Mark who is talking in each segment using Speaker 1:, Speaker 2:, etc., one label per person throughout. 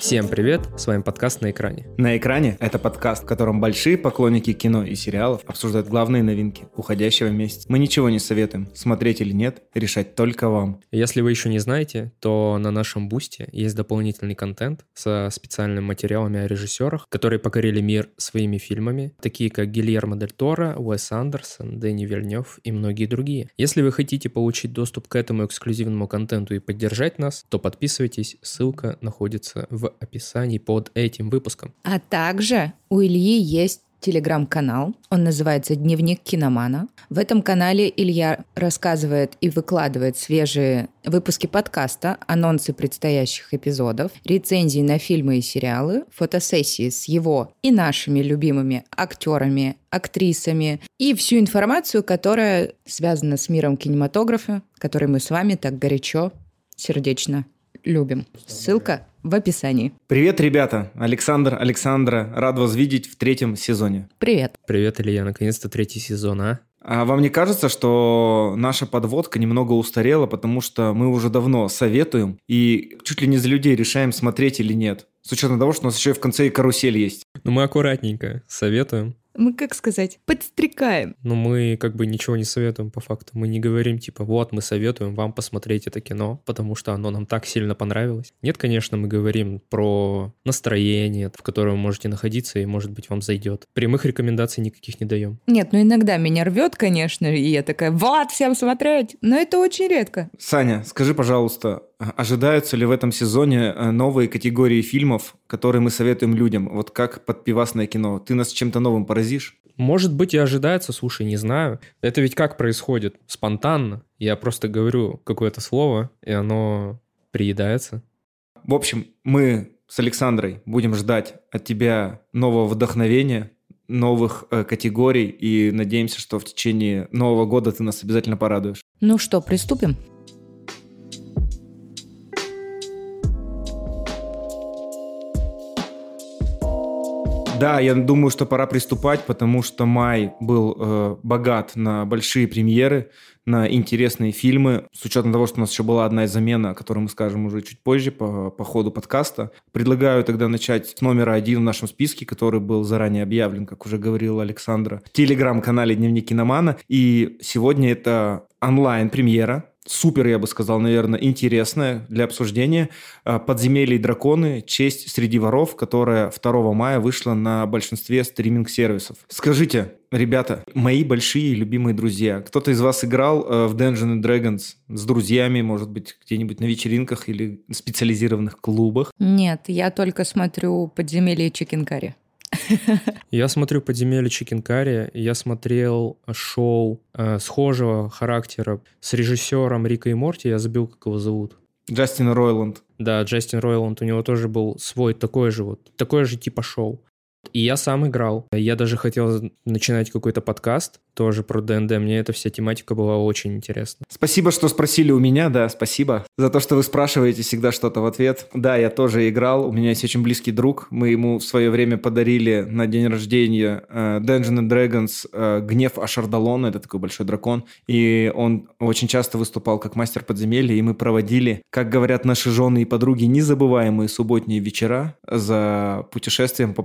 Speaker 1: Всем привет, с вами подкаст «На экране».
Speaker 2: «На экране» — это подкаст, в котором большие поклонники кино и сериалов обсуждают главные новинки уходящего месяца. Мы ничего не советуем, смотреть или нет, решать только вам.
Speaker 1: Если вы еще не знаете, то на нашем бусте есть дополнительный контент со специальными материалами о режиссерах, которые покорили мир своими фильмами, такие как Гильермо Дель Торо, Уэс Андерсон, Дэнни Вильнев и многие другие. Если вы хотите получить доступ к этому эксклюзивному контенту и поддержать нас, то подписывайтесь, ссылка находится в описании под этим выпуском.
Speaker 3: А также у Ильи есть телеграм-канал. Он называется «Дневник киномана». В этом канале Илья рассказывает и выкладывает свежие выпуски подкаста, анонсы предстоящих эпизодов, рецензии на фильмы и сериалы, фотосессии с его и нашими любимыми актерами, актрисами и всю информацию, которая связана с миром кинематографа, который мы с вами так горячо, сердечно любим. Ссылка в описании.
Speaker 2: Привет, ребята! Александр, Александра, рад вас видеть в третьем сезоне.
Speaker 3: Привет.
Speaker 1: Привет, Илья, наконец-то третий сезон, а?
Speaker 2: А вам не кажется, что наша подводка немного устарела, потому что мы уже давно советуем и чуть ли не за людей решаем, смотреть или нет? С учетом того, что у нас еще и в конце и карусель есть.
Speaker 1: Ну мы аккуратненько советуем.
Speaker 3: Мы, как сказать, подстрекаем.
Speaker 1: Но мы как бы ничего не советуем по факту. Мы не говорим типа, вот мы советуем вам посмотреть это кино, потому что оно нам так сильно понравилось. Нет, конечно, мы говорим про настроение, в котором вы можете находиться, и может быть вам зайдет. Прямых рекомендаций никаких не даем.
Speaker 3: Нет, ну иногда меня рвет, конечно, и я такая, вот, всем смотреть. Но это очень редко.
Speaker 2: Саня, скажи, пожалуйста, ожидаются ли в этом сезоне э, новые категории фильмов, которые мы советуем людям? Вот как под пивасное кино. Ты нас чем-то новым поразишь?
Speaker 1: Может быть и ожидается, слушай, не знаю. Это ведь как происходит? Спонтанно. Я просто говорю какое-то слово, и оно приедается.
Speaker 2: В общем, мы с Александрой будем ждать от тебя нового вдохновения, новых э, категорий и надеемся, что в течение Нового года ты нас обязательно порадуешь.
Speaker 3: Ну что, приступим?
Speaker 2: Да, я думаю, что пора приступать, потому что май был э, богат на большие премьеры, на интересные фильмы. С учетом того, что у нас еще была одна замена, о которой мы скажем уже чуть позже по, по ходу подкаста. Предлагаю тогда начать с номера один в нашем списке, который был заранее объявлен, как уже говорил Александра, в телеграм-канале «Дневник киномана». И сегодня это онлайн-премьера супер, я бы сказал, наверное, интересная для обсуждения. А, «Подземелье и драконы. Честь среди воров», которая 2 мая вышла на большинстве стриминг-сервисов. Скажите, ребята, мои большие любимые друзья, кто-то из вас играл э, в Dungeons and Dragons с друзьями, может быть, где-нибудь на вечеринках или специализированных клубах?
Speaker 3: Нет, я только смотрю «Подземелье и чикенкари».
Speaker 1: Я смотрю «Подземелье Чикенкари», я смотрел шоу э, схожего характера с режиссером Рика и Морти, я забыл, как его зовут.
Speaker 2: Джастин Ройланд.
Speaker 1: Да, Джастин Ройланд, у него тоже был свой такой же вот, такое же типа шоу. И я сам играл. Я даже хотел начинать какой-то подкаст, тоже про ДНД. Мне эта вся тематика была очень интересна.
Speaker 2: Спасибо, что спросили у меня, да, спасибо. За то, что вы спрашиваете всегда что-то в ответ. Да, я тоже играл, у меня есть очень близкий друг. Мы ему в свое время подарили на день рождения uh, Dungeons and Dragons uh, Гнев Ашардалона, это такой большой дракон. И он очень часто выступал как мастер подземелья, и мы проводили, как говорят наши жены и подруги, незабываемые субботние вечера за путешествием по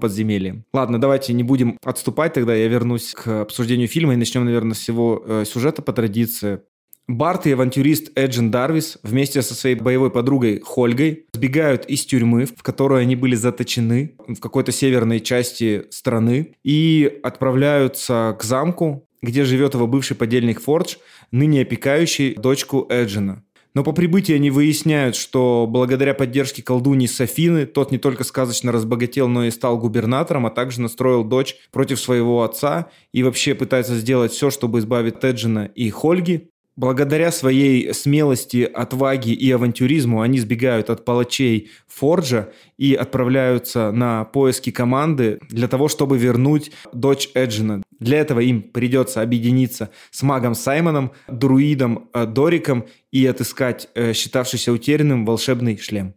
Speaker 2: Ладно, давайте не будем отступать тогда, я вернусь к обсуждению фильма начнем, наверное, с его э, сюжета по традиции. Барт и авантюрист Эджин Дарвис вместе со своей боевой подругой Хольгой сбегают из тюрьмы, в которой они были заточены в какой-то северной части страны, и отправляются к замку, где живет его бывший подельник Фордж, ныне опекающий дочку Эджина. Но по прибытии они выясняют, что благодаря поддержке колдуньи Софины тот не только сказочно разбогател, но и стал губернатором, а также настроил дочь против своего отца и вообще пытается сделать все, чтобы избавить Теджина и Хольги. Благодаря своей смелости, отваге и авантюризму они сбегают от палачей Форджа и отправляются на поиски команды для того, чтобы вернуть дочь Эджина. Для этого им придется объединиться с магом Саймоном, друидом э, Дориком и отыскать э, считавшийся утерянным волшебный шлем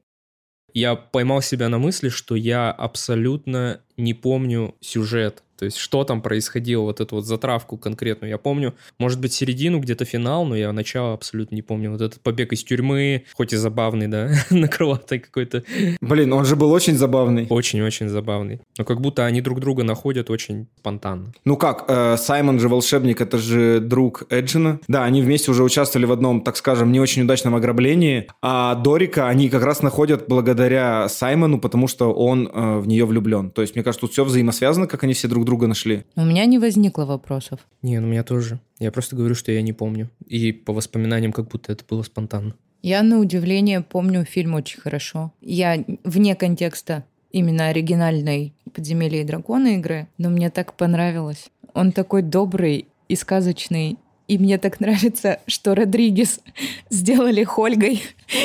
Speaker 1: я поймал себя на мысли, что я абсолютно не помню сюжет. То есть, что там происходило, вот эту вот затравку конкретную. Я помню, может быть, середину, где-то финал, но я начало абсолютно не помню. Вот этот побег из тюрьмы, хоть и забавный, да, на крылатой какой-то.
Speaker 2: Блин, он же был очень забавный.
Speaker 1: Очень-очень забавный. Но как будто они друг друга находят очень спонтанно.
Speaker 2: Ну как, э, Саймон же волшебник, это же друг Эджина. Да, они вместе уже участвовали в одном, так скажем, не очень удачном ограблении. А Дорика они как раз находят благодаря Саймону, потому что он э, в нее влюблен. То есть, мне кажется, тут все взаимосвязано, как они все друг друга нашли.
Speaker 3: У меня не возникло вопросов.
Speaker 1: Не, ну у меня тоже. Я просто говорю, что я не помню. И по воспоминаниям, как будто это было спонтанно.
Speaker 3: Я, на удивление, помню фильм очень хорошо. Я вне контекста именно оригинальной «Подземелья и драконы» игры, но мне так понравилось. Он такой добрый и сказочный, и мне так нравится, что Родригес сделали Хольгой.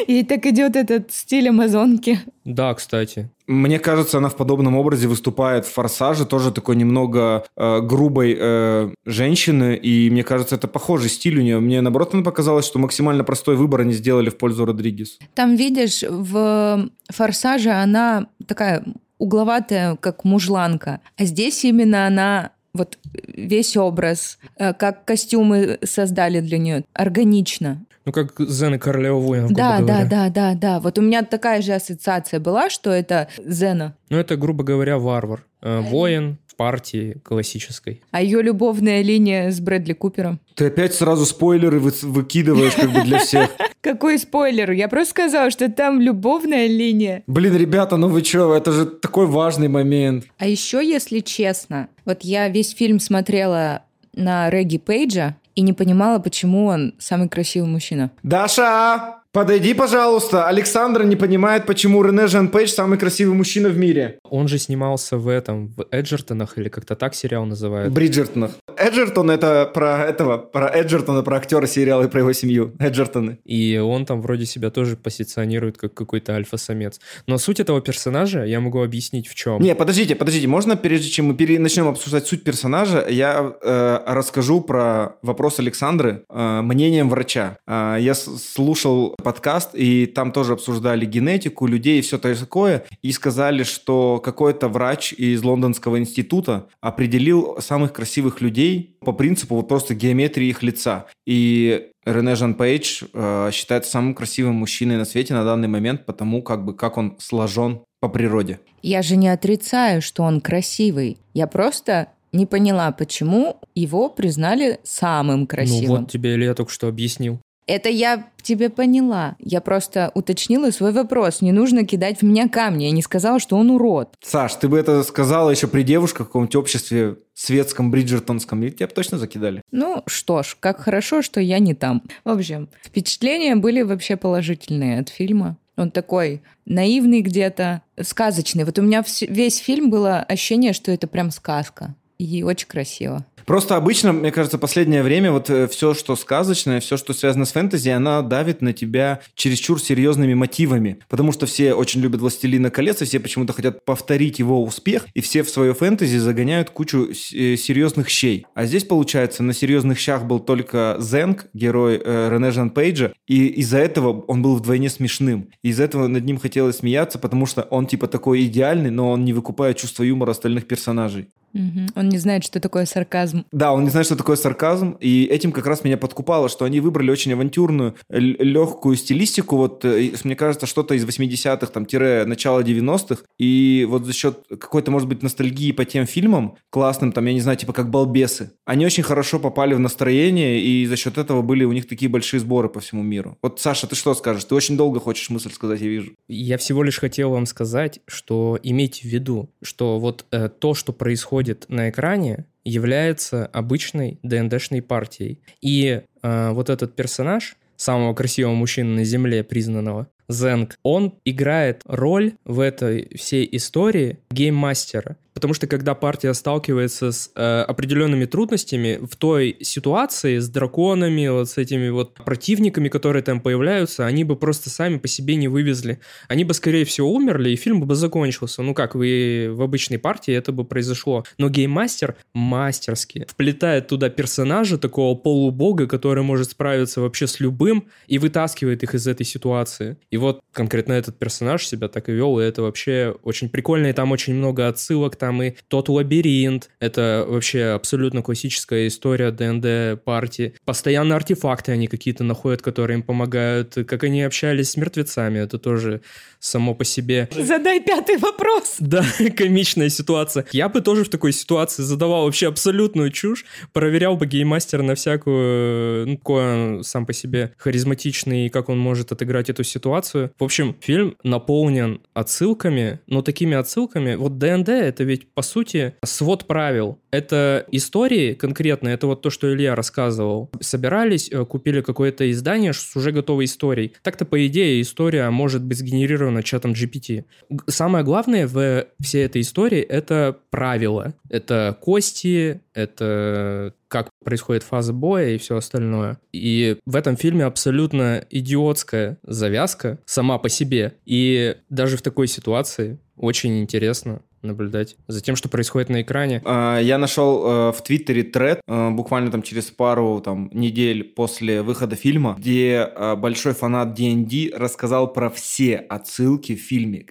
Speaker 3: И так идет этот стиль амазонки.
Speaker 1: Да, кстати.
Speaker 2: Мне кажется, она в подобном образе выступает в «Форсаже», тоже такой немного э, грубой э, женщины, и мне кажется, это похожий стиль у нее. Мне, наоборот, она показалось, что максимально простой выбор они сделали в пользу Родригес.
Speaker 3: Там, видишь, в «Форсаже» она такая угловатая, как мужланка, а здесь именно она вот весь образ, э, как костюмы создали для нее, органично.
Speaker 1: Ну, как Зена Королева воинов,
Speaker 3: Да, да, да, да, да. Вот у меня такая же ассоциация была, что это Зена.
Speaker 1: Ну, это, грубо говоря, варвар. Э, воин партии классической.
Speaker 3: А ее любовная линия с Брэдли Купером?
Speaker 2: Ты опять сразу спойлеры вы- выкидываешь как бы для всех.
Speaker 3: Какой спойлер? Я просто сказала, что там любовная линия.
Speaker 2: Блин, ребята, ну вы чё, это же такой важный момент.
Speaker 3: А еще, если честно, вот я весь фильм смотрела на Регги Пейджа и не понимала, почему он самый красивый мужчина.
Speaker 2: Даша, подойди, пожалуйста. Александра не понимает, почему Рене Жан Пейдж самый красивый мужчина в мире.
Speaker 1: Он же снимался в этом, в Эджертонах, или как-то так сериал называют.
Speaker 2: Бриджертонах. Эджертон это про этого, про Эджертона, про актера сериала и про его семью. Эджертоны.
Speaker 1: И он там вроде себя тоже позиционирует как какой-то альфа-самец. Но суть этого персонажа я могу объяснить в чем.
Speaker 2: Не, подождите, подождите, можно прежде чем мы пере- начнем обсуждать суть персонажа, я э, расскажу про вопрос Александры э, мнением врача. Э, я слушал подкаст, и там тоже обсуждали генетику людей и все такое, и сказали, что какой-то врач из Лондонского института определил самых красивых людей по принципу вот просто геометрии их лица. И Рене Жан Пейдж э, считается самым красивым мужчиной на свете на данный момент, потому как бы как он сложен по природе.
Speaker 3: Я же не отрицаю, что он красивый. Я просто не поняла, почему его признали самым красивым.
Speaker 1: Ну вот тебе Илья только что объяснил.
Speaker 3: Это я тебе поняла. Я просто уточнила свой вопрос. Не нужно кидать в меня камни. Я не сказала, что он урод.
Speaker 2: Саш, ты бы это сказала еще при девушках в каком-нибудь обществе светском, бриджертонском, и тебя бы точно закидали.
Speaker 3: Ну что ж, как хорошо, что я не там. В общем, впечатления были вообще положительные от фильма. Он такой наивный где-то, сказочный. Вот у меня весь фильм было ощущение, что это прям сказка. И очень красиво.
Speaker 2: Просто обычно, мне кажется, последнее время вот все, что сказочное, все, что связано с фэнтези, она давит на тебя чересчур серьезными мотивами. Потому что все очень любят «Властелина колец», и все почему-то хотят повторить его успех, и все в свое фэнтези загоняют кучу э, серьезных щей. А здесь, получается, на серьезных щах был только Зенг, герой э, Рене Жан Пейджа, и из-за этого он был вдвойне смешным. И из-за этого над ним хотелось смеяться, потому что он типа такой идеальный, но он не выкупает чувство юмора остальных персонажей.
Speaker 3: Он не знает, что такое сарказм.
Speaker 2: Да, он не знает, что такое сарказм, и этим как раз меня подкупало, что они выбрали очень авантюрную, легкую стилистику, вот, э, мне кажется, что-то из 80-х, там, тире начала 90-х, и вот за счет какой-то, может быть, ностальгии по тем фильмам классным, там, я не знаю, типа как «Балбесы», они очень хорошо попали в настроение, и за счет этого были у них такие большие сборы по всему миру. Вот, Саша, ты что скажешь? Ты очень долго хочешь мысль сказать, я вижу.
Speaker 1: Я всего лишь хотел вам сказать, что имейте в виду, что вот э, то, что происходит на экране, является обычной ДНДшной партией. И э, вот этот персонаж, самого красивого мужчины на Земле признанного, Зенг, он играет роль в этой всей истории гейммастера. Потому что когда партия сталкивается с э, определенными трудностями в той ситуации с драконами, вот с этими вот противниками, которые там появляются, они бы просто сами по себе не вывезли. Они бы, скорее всего, умерли, и фильм бы закончился. Ну как, вы в обычной партии это бы произошло. Но гейммастер мастерски вплетает туда персонажа, такого полубога, который может справиться вообще с любым, и вытаскивает их из этой ситуации. И вот конкретно этот персонаж себя так и вел, и это вообще очень прикольно, и там очень много отсылок, там и тот лабиринт, это вообще абсолютно классическая история ДНД партии. Постоянно артефакты они какие-то находят, которые им помогают, как они общались с мертвецами, это тоже само по себе.
Speaker 3: Задай пятый вопрос.
Speaker 1: Да, комичная ситуация. Я бы тоже в такой ситуации задавал вообще абсолютную чушь, проверял бы гейммастера на всякую, ну, какой он сам по себе харизматичный, и как он может отыграть эту ситуацию. В общем, фильм наполнен отсылками, но такими отсылками, вот ДНД это ведь по сути свод правил. Это истории конкретно, это вот то, что Илья рассказывал. Собирались, э, купили какое-то издание с уже готовой историей. Так-то, по идее, история может быть сгенерирована чатом GPT. Самое главное в всей этой истории — это правила. Это кости, это как происходит фаза боя и все остальное. И в этом фильме абсолютно идиотская завязка сама по себе. И даже в такой ситуации очень интересно наблюдать за тем, что происходит на экране.
Speaker 2: А, я нашел э, в Твиттере тред э, буквально там через пару там, недель после выхода фильма, где э, большой фанат D&D рассказал про все отсылки в фильме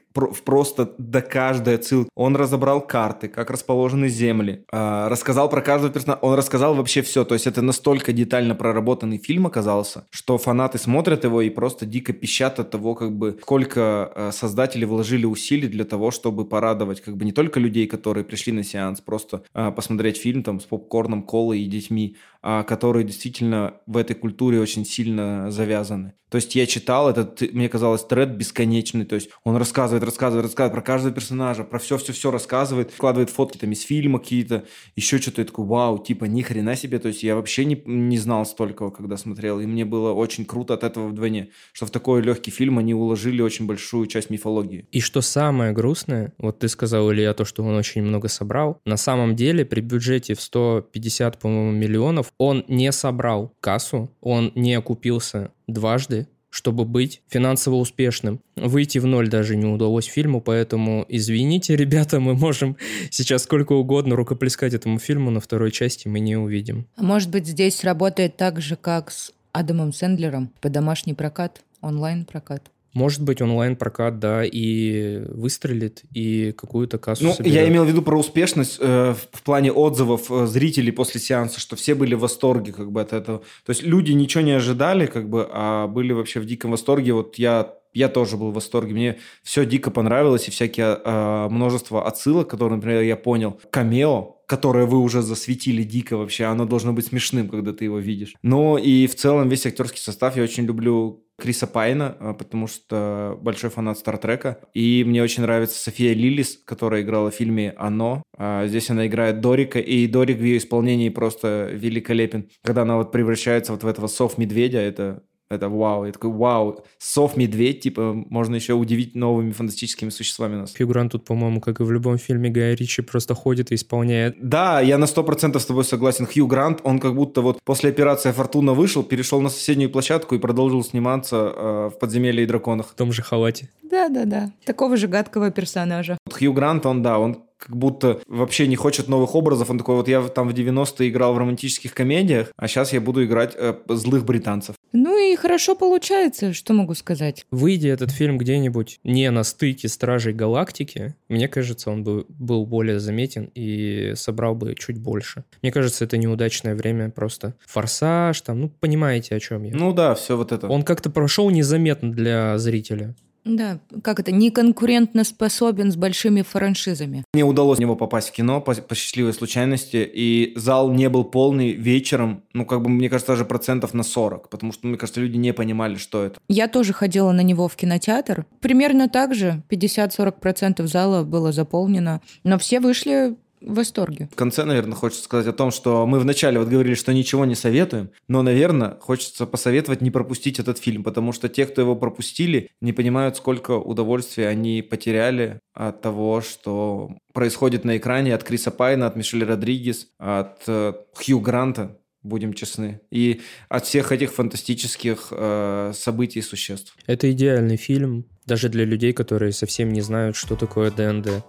Speaker 2: просто до каждой отсылки. Он разобрал карты, как расположены земли, рассказал про каждого персонажа, он рассказал вообще все. То есть это настолько детально проработанный фильм оказался, что фанаты смотрят его и просто дико пищат от того, как бы сколько создатели вложили усилий для того, чтобы порадовать как бы не только людей, которые пришли на сеанс, просто э, посмотреть фильм там с попкорном, колой и детьми, которые действительно в этой культуре очень сильно завязаны. То есть я читал этот, мне казалось, тред бесконечный. То есть он рассказывает, рассказывает, рассказывает про каждого персонажа, про все-все-все рассказывает, вкладывает фотки там из фильма какие-то, еще что-то. Я такой, вау, типа, ни хрена себе. То есть я вообще не, не знал столько, когда смотрел. И мне было очень круто от этого вдвойне, что в такой легкий фильм они уложили очень большую часть мифологии.
Speaker 1: И что самое грустное, вот ты сказал, Илья, то, что он очень много собрал. На самом деле при бюджете в 150, по-моему, миллионов он не собрал кассу, он не окупился дважды, чтобы быть финансово успешным. Выйти в ноль даже не удалось фильму, поэтому извините, ребята, мы можем сейчас сколько угодно рукоплескать этому фильму, на второй части мы не увидим.
Speaker 3: А может быть, здесь работает так же, как с Адамом Сэндлером по домашний прокат, онлайн-прокат?
Speaker 1: Может быть, онлайн-прокат, да, и выстрелит, и какую-то кассу
Speaker 2: Ну,
Speaker 1: соберет.
Speaker 2: я имел в виду про успешность э, в плане отзывов э, зрителей после сеанса, что все были в восторге как бы от этого. То есть люди ничего не ожидали, как бы, а были вообще в диком восторге. Вот я я тоже был в восторге. Мне все дико понравилось, и всякие э, множество отсылок, которые, например, я понял. Камео, которое вы уже засветили дико вообще, оно должно быть смешным, когда ты его видишь. Но и в целом весь актерский состав я очень люблю Криса Пайна, а, потому что большой фанат Стартрека. И мне очень нравится София Лилис, которая играла в фильме «Оно». А, здесь она играет Дорика, и Дорик в ее исполнении просто великолепен. Когда она вот превращается вот в этого сов-медведя, это это вау. Я такой, вау, сов-медведь, типа, можно еще удивить новыми фантастическими существами нас.
Speaker 1: Фигурант тут, по-моему, как и в любом фильме Гая Ричи, просто ходит и исполняет.
Speaker 2: Да, я на сто процентов с тобой согласен. Хью Грант, он как будто вот после операции «Фортуна» вышел, перешел на соседнюю площадку и продолжил сниматься э, в «Подземелье и драконах».
Speaker 1: В том же халате.
Speaker 3: Да-да-да. Такого же гадкого персонажа.
Speaker 2: Вот Хью Грант, он, да, он как будто вообще не хочет новых образов. Он такой, вот я там в 90-е играл в романтических комедиях, а сейчас я буду играть э, злых британцев.
Speaker 3: Ну и хорошо получается, что могу сказать.
Speaker 1: Выйдя этот фильм где-нибудь не на стыке Стражей Галактики, мне кажется, он бы был более заметен и собрал бы чуть больше. Мне кажется, это неудачное время просто. Форсаж, там, ну, понимаете, о чем я.
Speaker 2: Ну да, все вот это.
Speaker 1: Он как-то прошел незаметно для зрителя.
Speaker 3: Да, как это, не конкурентно способен с большими франшизами.
Speaker 2: Мне удалось в него попасть в кино по, по счастливой случайности, и зал не был полный вечером, ну, как бы, мне кажется, даже процентов на 40, потому что, мне кажется, люди не понимали, что это.
Speaker 3: Я тоже ходила на него в кинотеатр. Примерно так же, 50-40% зала было заполнено, но все вышли в восторге.
Speaker 2: В конце, наверное, хочется сказать о том, что мы вначале вот говорили, что ничего не советуем, но, наверное, хочется посоветовать не пропустить этот фильм, потому что те, кто его пропустили, не понимают, сколько удовольствия они потеряли от того, что происходит на экране от Криса Пайна, от Мишель Родригес, от э, Хью Гранта, будем честны, и от всех этих фантастических э, событий и существ.
Speaker 1: Это идеальный фильм, даже для людей, которые совсем не знают, что такое ДНД.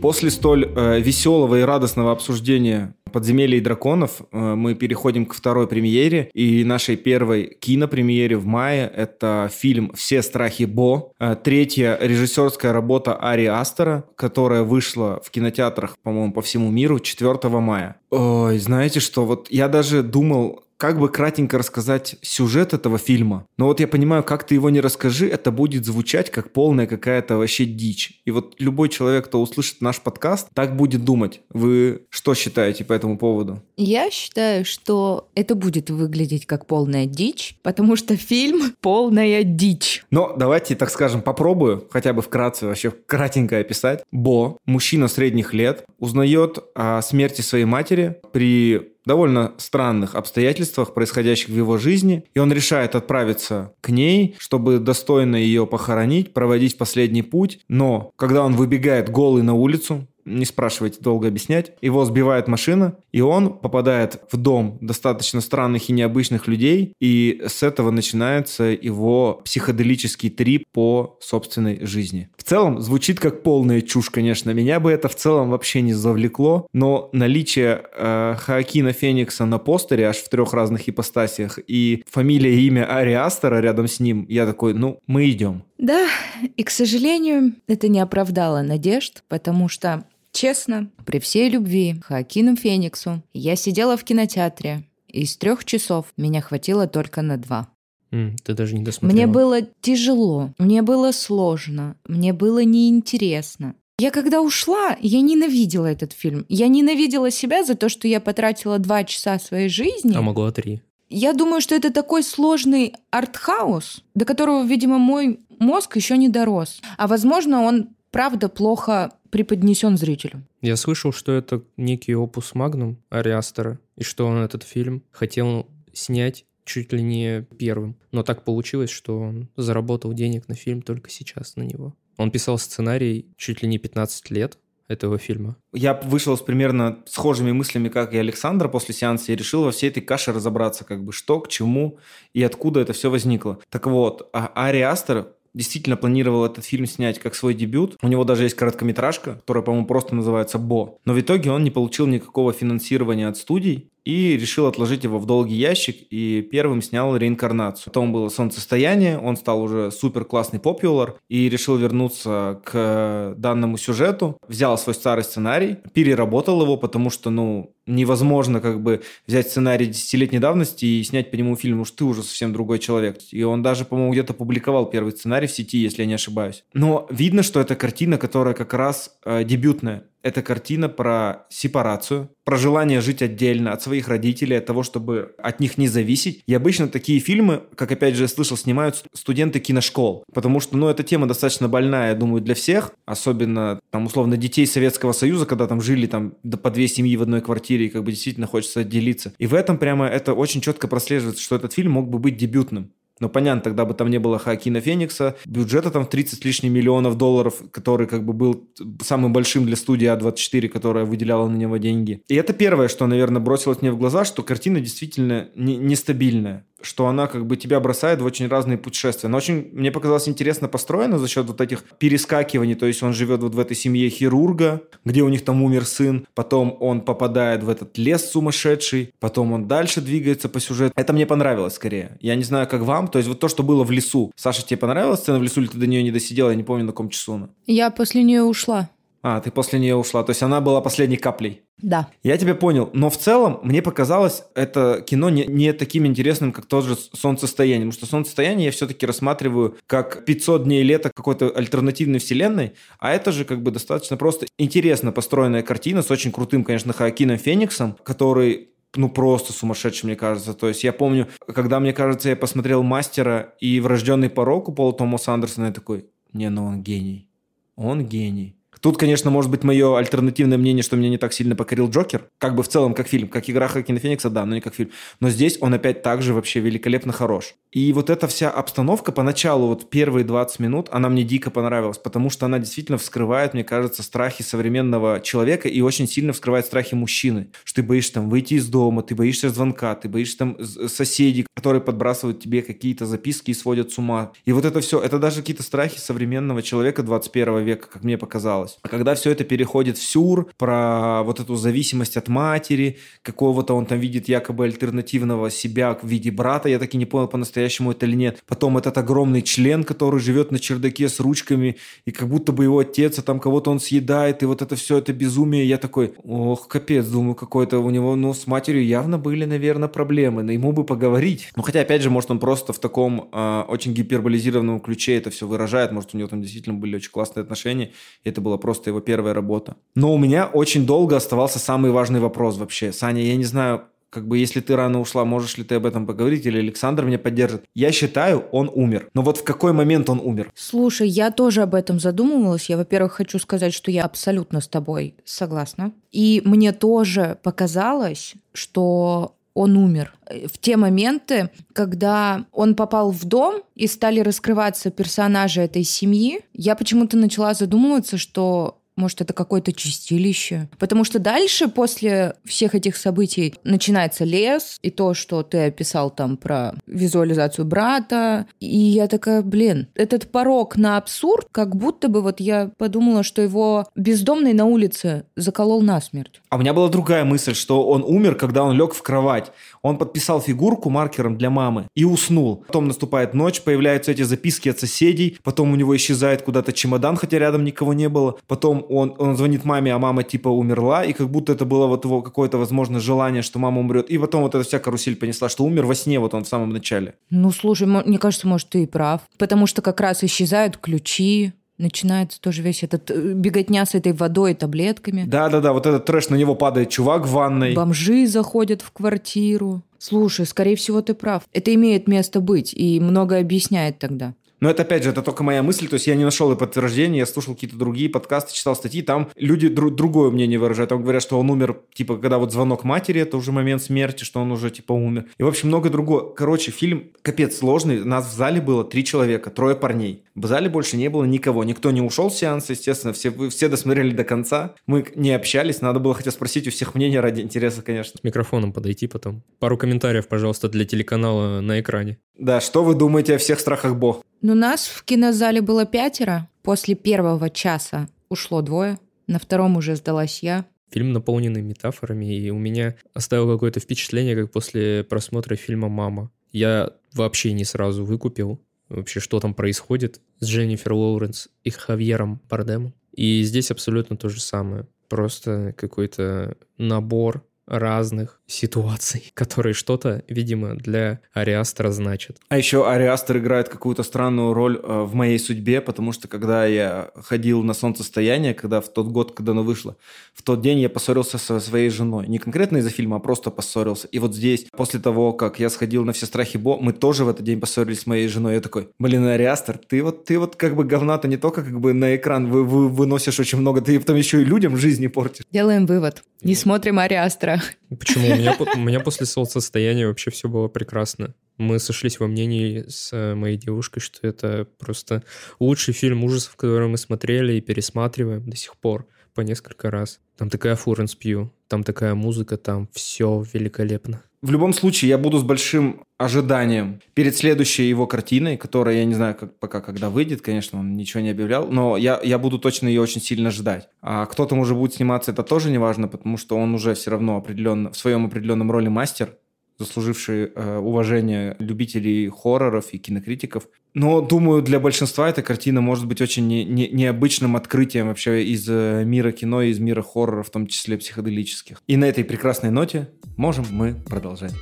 Speaker 2: После столь э, веселого и радостного обсуждения «Подземелья и драконов» э, мы переходим к второй премьере и нашей первой кинопремьере в мае. Это фильм «Все страхи Бо». Э, третья режиссерская работа Ари Астера, которая вышла в кинотеатрах, по-моему, по всему миру 4 мая. Ой, знаете что, вот я даже думал, как бы кратенько рассказать сюжет этого фильма. Но вот я понимаю, как ты его не расскажи, это будет звучать как полная какая-то вообще дичь. И вот любой человек, кто услышит наш подкаст, так будет думать. Вы что считаете по этому поводу?
Speaker 3: Я считаю, что это будет выглядеть как полная дичь, потому что фильм полная дичь.
Speaker 2: Но давайте, так скажем, попробую хотя бы вкратце вообще кратенько описать. Бо, мужчина средних лет, узнает о смерти своей матери при довольно странных обстоятельствах, происходящих в его жизни, и он решает отправиться к ней, чтобы достойно ее похоронить, проводить последний путь. Но когда он выбегает голый на улицу, не спрашивайте, долго объяснять. Его сбивает машина, и он попадает в дом достаточно странных и необычных людей, и с этого начинается его психоделический трип по собственной жизни. В целом, звучит как полная чушь, конечно. Меня бы это в целом вообще не завлекло, но наличие э, Хаакина Феникса на постере аж в трех разных ипостасиях и фамилия и имя Ари Астера рядом с ним, я такой, ну, мы идем.
Speaker 3: Да, и, к сожалению, это не оправдало надежд, потому что Честно, при всей любви к Хакину Фениксу, я сидела в кинотеатре, и из трех часов меня хватило только на два.
Speaker 1: Mm, ты даже не досмотрела.
Speaker 3: Мне было тяжело, мне было сложно, мне было неинтересно. Я когда ушла, я ненавидела этот фильм. Я ненавидела себя за то, что я потратила два часа своей жизни.
Speaker 1: А могла три.
Speaker 3: Я думаю, что это такой сложный артхаус, до которого, видимо, мой мозг еще не дорос. А возможно, он правда плохо преподнесен зрителю.
Speaker 1: Я слышал, что это некий опус магнум Ариастера, и что он этот фильм хотел снять чуть ли не первым. Но так получилось, что он заработал денег на фильм только сейчас на него. Он писал сценарий чуть ли не 15 лет, этого фильма?
Speaker 2: Я вышел с примерно схожими мыслями, как и Александр после сеанса, и решил во всей этой каше разобраться, как бы что, к чему и откуда это все возникло. Так вот, а Ари Астер действительно планировал этот фильм снять как свой дебют. У него даже есть короткометражка, которая, по-моему, просто называется «Бо». Но в итоге он не получил никакого финансирования от студий и решил отложить его в долгий ящик и первым снял реинкарнацию. Потом было солнцестояние, он стал уже супер классный популар и решил вернуться к данному сюжету, взял свой старый сценарий, переработал его, потому что, ну, невозможно как бы взять сценарий десятилетней давности и снять по нему фильм, уж ты уже совсем другой человек. И он даже, по-моему, где-то публиковал первый сценарий в сети, если я не ошибаюсь. Но видно, что это картина, которая как раз э, дебютная. Это картина про сепарацию, про желание жить отдельно от своих родителей, от того, чтобы от них не зависеть. И обычно такие фильмы, как опять же я слышал, снимают студенты киношкол. Потому что, ну, эта тема достаточно больная, я думаю, для всех. Особенно, там, условно, детей Советского Союза, когда там жили там по две семьи в одной квартире, и как бы действительно хочется отделиться. И в этом прямо это очень четко прослеживается, что этот фильм мог бы быть дебютным. Но понятно, тогда бы там не было Хакина Феникса, бюджета там в 30 с лишним миллионов долларов, который как бы был самым большим для студии А24, которая выделяла на него деньги. И это первое, что, наверное, бросилось мне в глаза, что картина действительно не, нестабильная что она как бы тебя бросает в очень разные путешествия. Она очень, мне показалось, интересно построена за счет вот этих перескакиваний. То есть он живет вот в этой семье хирурга, где у них там умер сын, потом он попадает в этот лес сумасшедший, потом он дальше двигается по сюжету. Это мне понравилось скорее. Я не знаю, как вам. То есть вот то, что было в лесу. Саша, тебе понравилась сцена в лесу или ты до нее не досидела? Я не помню, на каком часу она.
Speaker 3: Я после нее ушла.
Speaker 2: А, ты после нее ушла. То есть она была последней каплей.
Speaker 3: Да.
Speaker 2: Я тебя понял. Но в целом мне показалось это кино не, не таким интересным, как тот же «Солнцестояние». Потому что «Солнцестояние» я все-таки рассматриваю как 500 дней лета какой-то альтернативной вселенной. А это же как бы достаточно просто интересно построенная картина с очень крутым, конечно, Хоакином Фениксом, который ну, просто сумасшедший, мне кажется. То есть я помню, когда, мне кажется, я посмотрел «Мастера» и «Врожденный порог» у Пола Томаса Андерсона, я такой, не, ну он гений. Он гений. Тут, конечно, может быть мое альтернативное мнение, что меня не так сильно покорил Джокер. Как бы в целом, как фильм. Как игра Хакина Феникса, да, но не как фильм. Но здесь он опять также вообще великолепно хорош. И вот эта вся обстановка поначалу, вот первые 20 минут, она мне дико понравилась, потому что она действительно вскрывает, мне кажется, страхи современного человека и очень сильно вскрывает страхи мужчины. Что ты боишься там выйти из дома, ты боишься звонка, ты боишься там соседей, которые подбрасывают тебе какие-то записки и сводят с ума. И вот это все, это даже какие-то страхи современного человека 21 века, как мне показалось. Получалось. А когда все это переходит в сюр, про вот эту зависимость от матери, какого-то он там видит якобы альтернативного себя в виде брата, я так и не понял, по-настоящему это или нет. Потом этот огромный член, который живет на чердаке с ручками, и как будто бы его отец, а там кого-то он съедает, и вот это все, это безумие. Я такой, ох, капец, думаю, какой-то у него, ну, с матерью явно были, наверное, проблемы, но ему бы поговорить. Ну, хотя, опять же, может, он просто в таком э, очень гиперболизированном ключе это все выражает, может, у него там действительно были очень классные отношения, и это была просто его первая работа. Но у меня очень долго оставался самый важный вопрос вообще. Саня, я не знаю, как бы если ты рано ушла, можешь ли ты об этом поговорить, или Александр меня поддержит. Я считаю, он умер. Но вот в какой момент он умер?
Speaker 3: Слушай, я тоже об этом задумывалась. Я, во-первых, хочу сказать, что я абсолютно с тобой согласна. И мне тоже показалось, что он умер. В те моменты, когда он попал в дом и стали раскрываться персонажи этой семьи, я почему-то начала задумываться, что может, это какое-то чистилище? Потому что дальше, после всех этих событий, начинается лес, и то, что ты описал там про визуализацию брата. И я такая, блин, этот порог на абсурд, как будто бы вот я подумала, что его бездомный на улице заколол насмерть.
Speaker 2: А у меня была другая мысль, что он умер, когда он лег в кровать. Он подписал фигурку маркером для мамы и уснул. Потом наступает ночь, появляются эти записки от соседей, потом у него исчезает куда-то чемодан, хотя рядом никого не было. Потом он, он звонит маме, а мама типа умерла, и как будто это было вот его какое-то, возможно, желание, что мама умрет. И потом вот эта вся карусель понесла, что умер во сне вот он в самом начале.
Speaker 3: Ну, слушай, мне кажется, может, ты и прав. Потому что как раз исчезают ключи, начинается тоже весь этот э, беготня с этой водой и таблетками.
Speaker 2: Да-да-да, вот этот трэш, на него падает чувак в ванной.
Speaker 3: Бомжи заходят в квартиру. Слушай, скорее всего, ты прав. Это имеет место быть и многое объясняет тогда.
Speaker 2: Но это, опять же, это только моя мысль, то есть я не нашел и подтверждения, я слушал какие-то другие подкасты, читал статьи, там люди дру- другое мнение выражают. Там говорят, что он умер, типа, когда вот звонок матери, это уже момент смерти, что он уже, типа, умер. И, в общем, много другого. Короче, фильм капец сложный. Нас в зале было три человека, трое парней. В зале больше не было никого. Никто не ушел с сеанса, естественно, все, все досмотрели до конца. Мы не общались, надо было хотя спросить у всех мнения ради интереса, конечно.
Speaker 1: С микрофоном подойти потом. Пару комментариев, пожалуйста, для телеканала на экране.
Speaker 2: Да, что вы думаете о всех страхах Бо?
Speaker 3: Ну, нас в кинозале было пятеро. После первого часа ушло двое. На втором уже сдалась я.
Speaker 1: Фильм наполненный метафорами, и у меня оставило какое-то впечатление, как после просмотра фильма «Мама». Я вообще не сразу выкупил вообще, что там происходит с Дженнифер Лоуренс и Хавьером Бардемом. И здесь абсолютно то же самое. Просто какой-то набор разных ситуаций, которые что-то, видимо, для Ариастера значат.
Speaker 2: А еще Ариастер играет какую-то странную роль э, в моей судьбе, потому что когда я ходил на солнцестояние, когда в тот год, когда оно вышло, в тот день я поссорился со своей женой. Не конкретно из-за фильма, а просто поссорился. И вот здесь, после того, как я сходил на все страхи Бо, мы тоже в этот день поссорились с моей женой. Я такой, блин, Ариастер, ты вот, ты вот как бы говна-то не только как бы на экран вы, вы, выносишь очень много, ты потом еще и людям жизни портишь.
Speaker 3: Делаем вывод. Не смотрим Ариастера.
Speaker 1: Почему? У меня, у меня после солнцестояния вообще все было прекрасно. Мы сошлись во мнении с э, моей девушкой, что это просто лучший фильм ужасов, который мы смотрели и пересматриваем до сих пор по несколько раз. Там такая Флоренс Пью, там такая музыка, там все великолепно.
Speaker 2: В любом случае, я буду с большим ожиданием перед следующей его картиной, которая, я не знаю, как, пока когда выйдет, конечно, он ничего не объявлял, но я, я буду точно ее очень сильно ждать. А кто там уже будет сниматься, это тоже не важно, потому что он уже все равно определенно, в своем определенном роли мастер, заслуживший э, уважение любителей хорроров и кинокритиков. Но, думаю, для большинства эта картина может быть очень не, не, необычным открытием вообще из э, мира кино, из мира хоррора, в том числе психоделических. И на этой прекрасной ноте можем мы продолжать.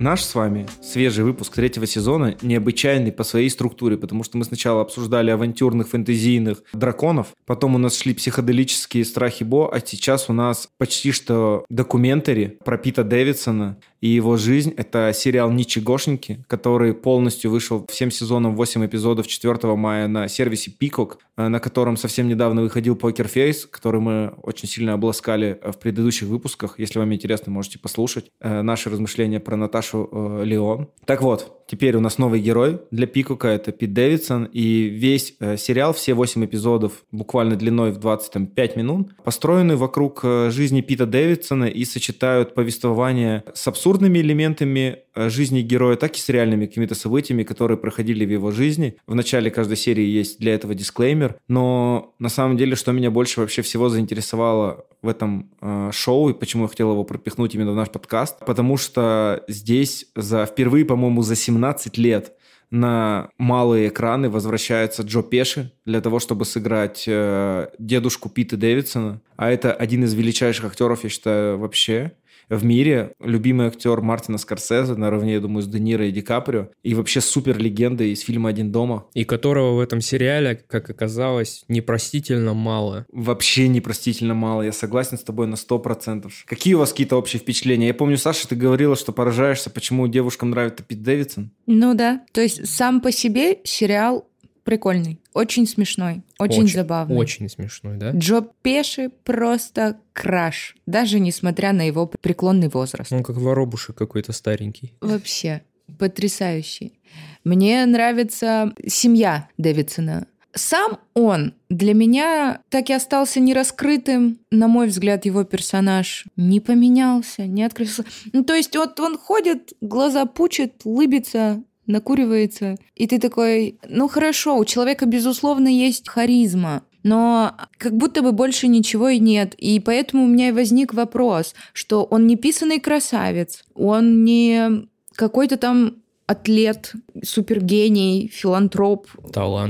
Speaker 2: Наш с вами свежий выпуск третьего сезона необычайный по своей структуре, потому что мы сначала обсуждали авантюрных фэнтезийных драконов, потом у нас шли психоделические страхи Бо, а сейчас у нас почти что документари про Пита Дэвидсона и его жизнь. Это сериал «Ничегошники», который полностью вышел всем сезоном 8 эпизодов 4 мая на сервисе Peacock, э, на котором совсем недавно выходил Poker Face, который мы очень сильно обласкали э, в предыдущих выпусках. Если вам интересно, можете послушать э, наши размышления про Наташу Леон. Так вот, теперь у нас новый герой для Пикука, это Пит Дэвидсон, и весь сериал, все 8 эпизодов, буквально длиной в 25 минут, построены вокруг жизни Пита Дэвидсона и сочетают повествование с абсурдом абсурдными элементами э, жизни героя, так и с реальными какими-то событиями, которые проходили в его жизни. В начале каждой серии есть для этого дисклеймер, но на самом деле, что меня больше вообще всего заинтересовало в этом э, шоу и почему я хотел его пропихнуть именно в наш подкаст, потому что здесь за впервые, по-моему, за 17 лет на малые экраны возвращается Джо Пеши для того, чтобы сыграть э, дедушку Пита Дэвидсона. А это один из величайших актеров, я считаю, вообще в мире. Любимый актер Мартина Скорсезе, наравне, я думаю, с Де Ниро и Ди Каприо. И вообще супер легенда из фильма «Один дома».
Speaker 1: И которого в этом сериале, как оказалось, непростительно мало.
Speaker 2: Вообще непростительно мало. Я согласен с тобой на сто процентов. Какие у вас какие-то общие впечатления? Я помню, Саша, ты говорила, что поражаешься, почему девушкам нравится Пит Дэвидсон.
Speaker 3: Ну да. То есть сам по себе сериал прикольный, очень смешной, очень, очень забавный.
Speaker 1: Очень смешной, да?
Speaker 3: Джо Пеши просто краш, даже несмотря на его преклонный возраст.
Speaker 1: Он как воробушек какой-то старенький.
Speaker 3: Вообще, потрясающий. Мне нравится семья Дэвидсона. Сам он для меня так и остался нераскрытым. На мой взгляд, его персонаж не поменялся, не открылся. Ну, то есть вот он ходит, глаза пучит, лыбится, накуривается. И ты такой, ну хорошо, у человека, безусловно, есть харизма, но как будто бы больше ничего и нет. И поэтому у меня и возник вопрос, что он не писанный красавец, он не какой-то там атлет, супергений, филантроп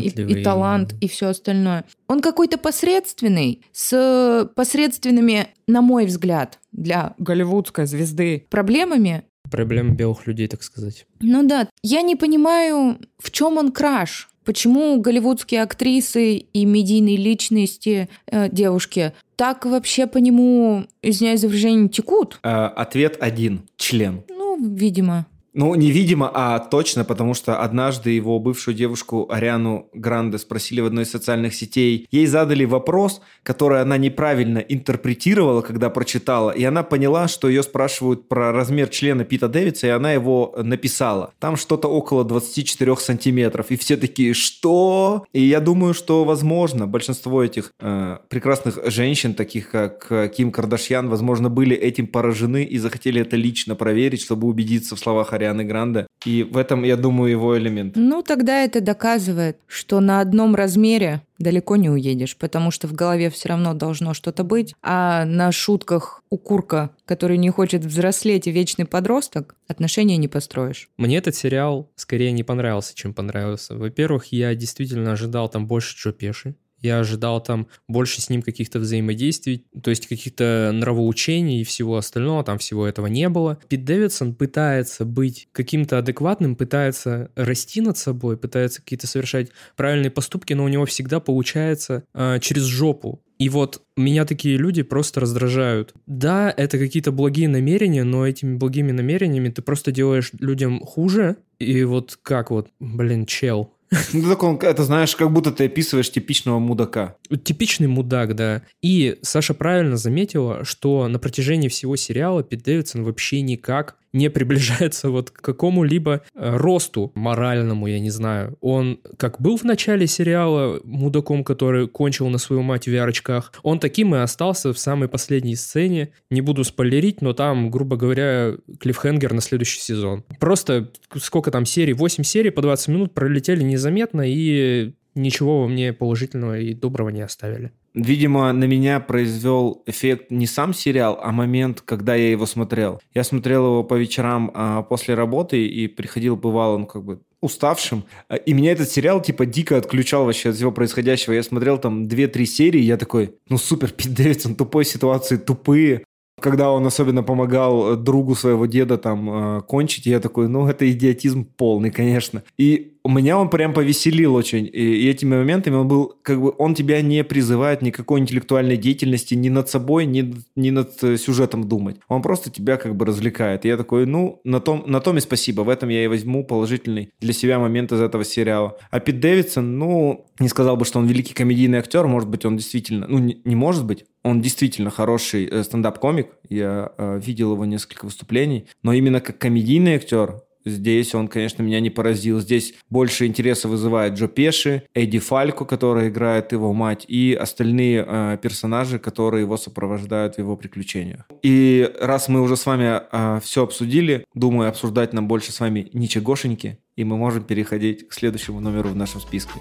Speaker 3: и, и талант и все остальное. Он какой-то посредственный, с посредственными, на мой взгляд, для голливудской звезды проблемами,
Speaker 1: Проблема белых людей, так сказать.
Speaker 3: Ну да. Я не понимаю, в чем он краш. Почему голливудские актрисы и медийные личности э, девушки так вообще по нему, извиняюсь за выражение, текут?
Speaker 2: Э, ответ один. Член.
Speaker 3: Ну, видимо.
Speaker 2: Ну, невидимо, а точно, потому что однажды его бывшую девушку Ариану Гранде спросили в одной из социальных сетей. Ей задали вопрос, который она неправильно интерпретировала, когда прочитала, и она поняла, что ее спрашивают про размер члена Пита Дэвидса, и она его написала. Там что-то около 24 сантиметров. И все такие, что? И я думаю, что, возможно, большинство этих э, прекрасных женщин, таких как Ким Кардашьян, возможно, были этим поражены и захотели это лично проверить, чтобы убедиться в словах Арианы Арианы Гранде. И в этом, я думаю, его элемент.
Speaker 3: Ну, тогда это доказывает, что на одном размере далеко не уедешь, потому что в голове все равно должно что-то быть, а на шутках у курка, который не хочет взрослеть и вечный подросток, отношения не построишь.
Speaker 1: Мне этот сериал скорее не понравился, чем понравился. Во-первых, я действительно ожидал там больше Джо Пеши. Я ожидал там больше с ним каких-то взаимодействий, то есть каких-то нравоучений и всего остального, там всего этого не было. Пит Дэвидсон пытается быть каким-то адекватным, пытается расти над собой, пытается какие-то совершать правильные поступки, но у него всегда получается э, через жопу. И вот меня такие люди просто раздражают. Да, это какие-то благие намерения, но этими благими намерениями ты просто делаешь людям хуже. И вот как вот, блин, чел,
Speaker 2: ну, так он, это знаешь, как будто ты описываешь типичного мудака.
Speaker 1: Типичный мудак, да. И Саша правильно заметила, что на протяжении всего сериала Пит Дэвидсон вообще никак не приближается вот к какому-либо э, росту моральному, я не знаю. Он как был в начале сериала мудаком, который кончил на свою мать в VR-очках, он таким и остался в самой последней сцене. Не буду спойлерить, но там, грубо говоря, клиффхенгер на следующий сезон. Просто сколько там серий? 8 серий по 20 минут пролетели незаметно и ничего во мне положительного и доброго не оставили.
Speaker 2: Видимо, на меня произвел эффект не сам сериал, а момент, когда я его смотрел. Я смотрел его по вечерам а, после работы и приходил, бывало, ну, как бы уставшим. И меня этот сериал, типа, дико отключал вообще от всего происходящего. Я смотрел там 2-3 серии, я такой, ну супер, Пит Дэвидсон, тупой ситуации, тупые. Когда он особенно помогал другу своего деда там э, кончить, я такой, ну, это идиотизм полный, конечно. И меня он прям повеселил очень. И, и этими моментами он был, как бы, он тебя не призывает никакой интеллектуальной деятельности ни над собой, ни, ни над э, сюжетом думать. Он просто тебя как бы развлекает. И я такой, ну, на том, на том и спасибо. В этом я и возьму положительный для себя момент из этого сериала. А Пит Дэвидсон, ну, не сказал бы, что он великий комедийный актер. Может быть, он действительно, ну, не, не может быть. Он действительно хороший э, стендап-комик. Я э, видел его несколько выступлений. Но именно как комедийный актер, здесь он, конечно, меня не поразил. Здесь больше интереса вызывает Джо Пеши, Эдди Фалько, который играет его мать, и остальные э, персонажи, которые его сопровождают в его приключениях. И раз мы уже с вами э, все обсудили, думаю, обсуждать нам больше с вами ничегошеньки, и мы можем переходить к следующему номеру в нашем списке.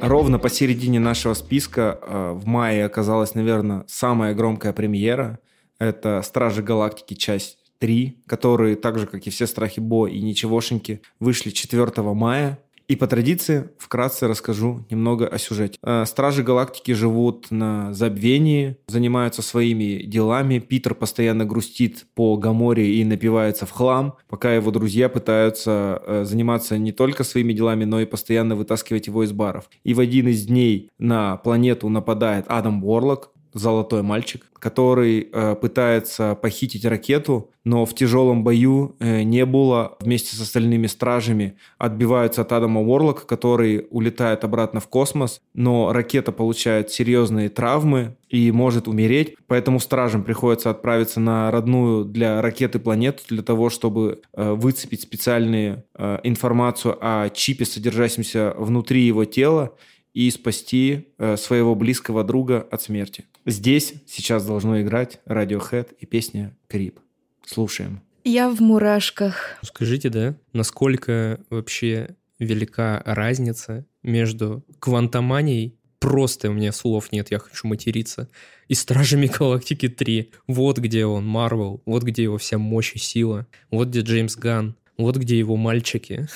Speaker 2: Ровно посередине нашего списка э, в мае оказалась, наверное, самая громкая премьера. Это «Стражи Галактики. Часть 3», которые, так же, как и все «Страхи Бо» и «Ничегошеньки», вышли 4 мая. И по традиции вкратце расскажу немного о сюжете. Э, Стражи Галактики живут на забвении, занимаются своими делами. Питер постоянно грустит по Гаморе и напивается в хлам, пока его друзья пытаются э, заниматься не только своими делами, но и постоянно вытаскивать его из баров. И в один из дней на планету нападает Адам Уорлок, золотой мальчик, который э, пытается похитить ракету, но в тяжелом бою э, Небула вместе с остальными стражами отбиваются от Адама Уорлока, который улетает обратно в космос, но ракета получает серьезные травмы и может умереть, поэтому стражам приходится отправиться на родную для ракеты планету для того, чтобы э, выцепить специальную э, информацию о чипе, содержащемся внутри его тела, и спасти э, своего близкого друга от смерти. Здесь сейчас должно играть Radiohead и песня «Крип». Слушаем.
Speaker 3: Я в мурашках.
Speaker 1: Скажите, да, насколько вообще велика разница между квантоманией Просто у меня слов нет, я хочу материться. И Стражами Галактики 3. Вот где он, Марвел. Вот где его вся мощь и сила. Вот где Джеймс Ган. Вот где его мальчики.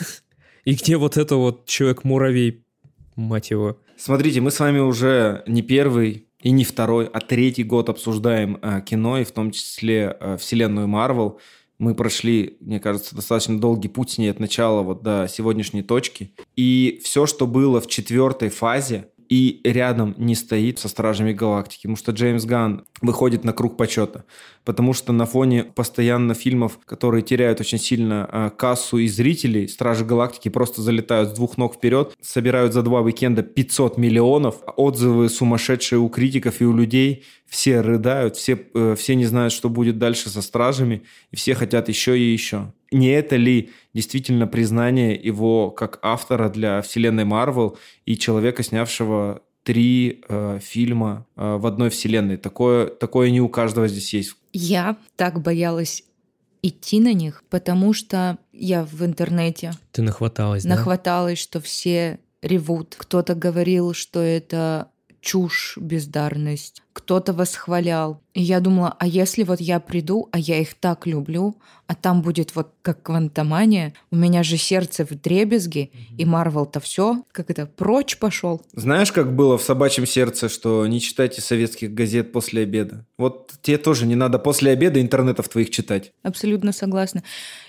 Speaker 1: И где вот это вот Человек-муравей мать его.
Speaker 2: Смотрите, мы с вами уже не первый и не второй, а третий год обсуждаем э, кино, и в том числе э, вселенную Марвел. Мы прошли, мне кажется, достаточно долгий путь с ней от начала вот до сегодняшней точки. И все, что было в четвертой фазе, и рядом не стоит со Стражами Галактики, потому что Джеймс Ганн выходит на круг почета, потому что на фоне постоянно фильмов, которые теряют очень сильно э, кассу и зрителей, Стражи Галактики просто залетают с двух ног вперед, собирают за два уикенда 500 миллионов, отзывы сумасшедшие у критиков и у людей, все рыдают, все, э, все не знают, что будет дальше со Стражами, и все хотят еще и еще не это ли действительно признание его как автора для вселенной Марвел и человека, снявшего три э, фильма э, в одной вселенной? Такое, такое не у каждого здесь есть.
Speaker 3: Я так боялась идти на них, потому что я в интернете...
Speaker 1: Ты нахваталась,
Speaker 3: Нахваталась, да? что все ревут. Кто-то говорил, что это чушь, бездарность. Кто-то восхвалял. И я думала, а если вот я приду, а я их так люблю, а там будет вот как квантомания, у меня же сердце в дребезги, и Марвел-то все, как это, прочь пошел.
Speaker 2: Знаешь, как было в «Собачьем сердце», что не читайте советских газет после обеда? Вот тебе тоже не надо после обеда интернетов твоих читать.
Speaker 3: Абсолютно согласна.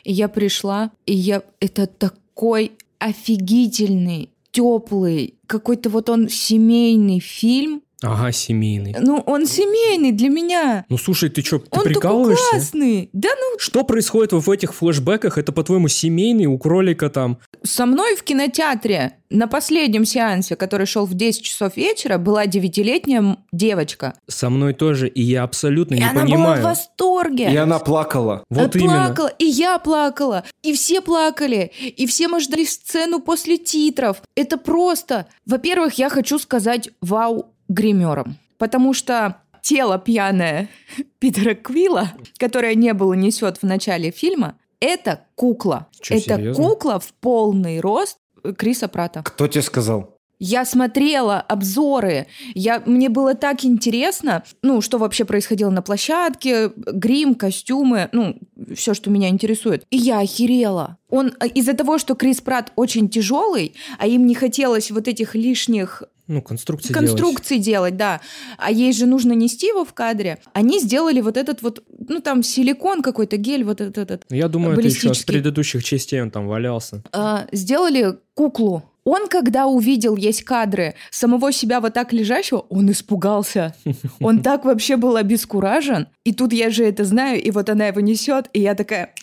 Speaker 3: И я пришла, и я... Это такой офигительный теплый, какой-то вот он семейный фильм.
Speaker 1: Ага, семейный.
Speaker 3: Ну, он семейный для меня.
Speaker 1: Ну, слушай, ты что, ты
Speaker 3: он
Speaker 1: прикалываешься?
Speaker 3: Он классный. Да ну...
Speaker 1: Что происходит в этих флешбеках? Это, по-твоему, семейный у кролика там?
Speaker 3: Со мной в кинотеатре на последнем сеансе, который шел в 10 часов вечера, была девятилетняя девочка.
Speaker 1: Со мной тоже, и я абсолютно
Speaker 3: и
Speaker 1: не
Speaker 3: она
Speaker 1: понимаю.
Speaker 3: была в восторге.
Speaker 2: И она плакала.
Speaker 1: Вот
Speaker 3: она
Speaker 1: именно.
Speaker 3: плакала, и я плакала, и все плакали, и все мы ждали сцену после титров. Это просто... Во-первых, я хочу сказать вау гримерам, потому что тело пьяное Питера Квилла, которое не было несет в начале фильма, это кукла.
Speaker 1: Чё,
Speaker 3: это
Speaker 1: серьезно?
Speaker 3: кукла в полный рост Криса Прата.
Speaker 2: Кто тебе сказал?
Speaker 3: Я смотрела обзоры, я, мне было так интересно, ну, что вообще происходило на площадке, грим, костюмы, ну, все, что меня интересует. И я охерела. Он э, из-за того, что Крис Пратт очень тяжелый, а им не хотелось вот этих лишних
Speaker 1: Ну, конструкции делать.
Speaker 3: конструкции делать, да. А ей же нужно нести его в кадре. Они сделали вот этот вот, ну там силикон какой-то, гель вот этот. этот
Speaker 1: Я думаю, это еще с предыдущих частей он там валялся.
Speaker 3: А, сделали куклу. Он, когда увидел есть кадры самого себя вот так лежащего, он испугался. Он так вообще был обескуражен. И тут я же это знаю, и вот она его несет, и я такая,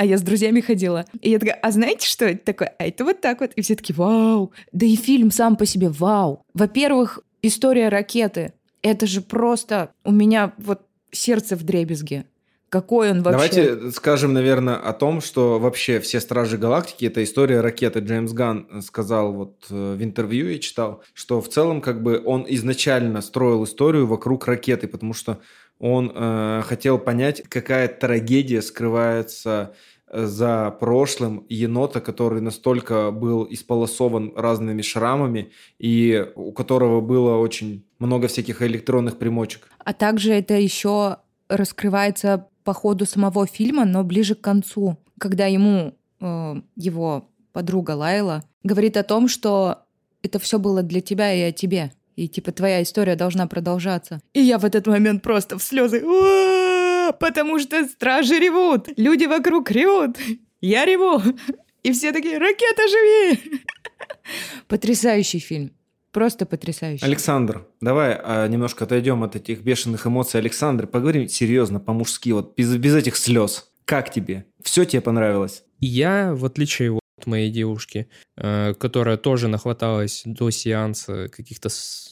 Speaker 3: а я с друзьями ходила. И я такая, а знаете, что это такое? А это вот так вот. И все таки вау. Да и фильм сам по себе вау. Во-первых, история ракеты. Это же просто у меня вот сердце в дребезге. Какой он вообще...
Speaker 2: Давайте скажем, наверное, о том, что вообще все Стражи Галактики – это история ракеты. Джеймс Ган сказал вот э, в интервью, я читал, что в целом как бы он изначально строил историю вокруг ракеты, потому что он э, хотел понять, какая трагедия скрывается э, за прошлым енота, который настолько был исполосован разными шрамами и у которого было очень много всяких электронных примочек.
Speaker 3: А также это еще раскрывается по ходу самого фильма, но ближе к концу, когда ему э, его подруга Лайла говорит о том, что это все было для тебя и о тебе. И типа твоя история должна продолжаться. И я в этот момент просто в слезы. Потому что стражи ревут, люди вокруг ревут, я реву. И все такие, ракета, живи! Потрясающий фильм. Просто потрясающе.
Speaker 2: Александр, давай а, немножко отойдем от этих бешеных эмоций. Александр, поговорим серьезно, по-мужски, вот без, без этих слез. Как тебе? Все тебе понравилось?
Speaker 1: Я, в отличие от моей девушки, э, которая тоже нахваталась до сеанса каких-то,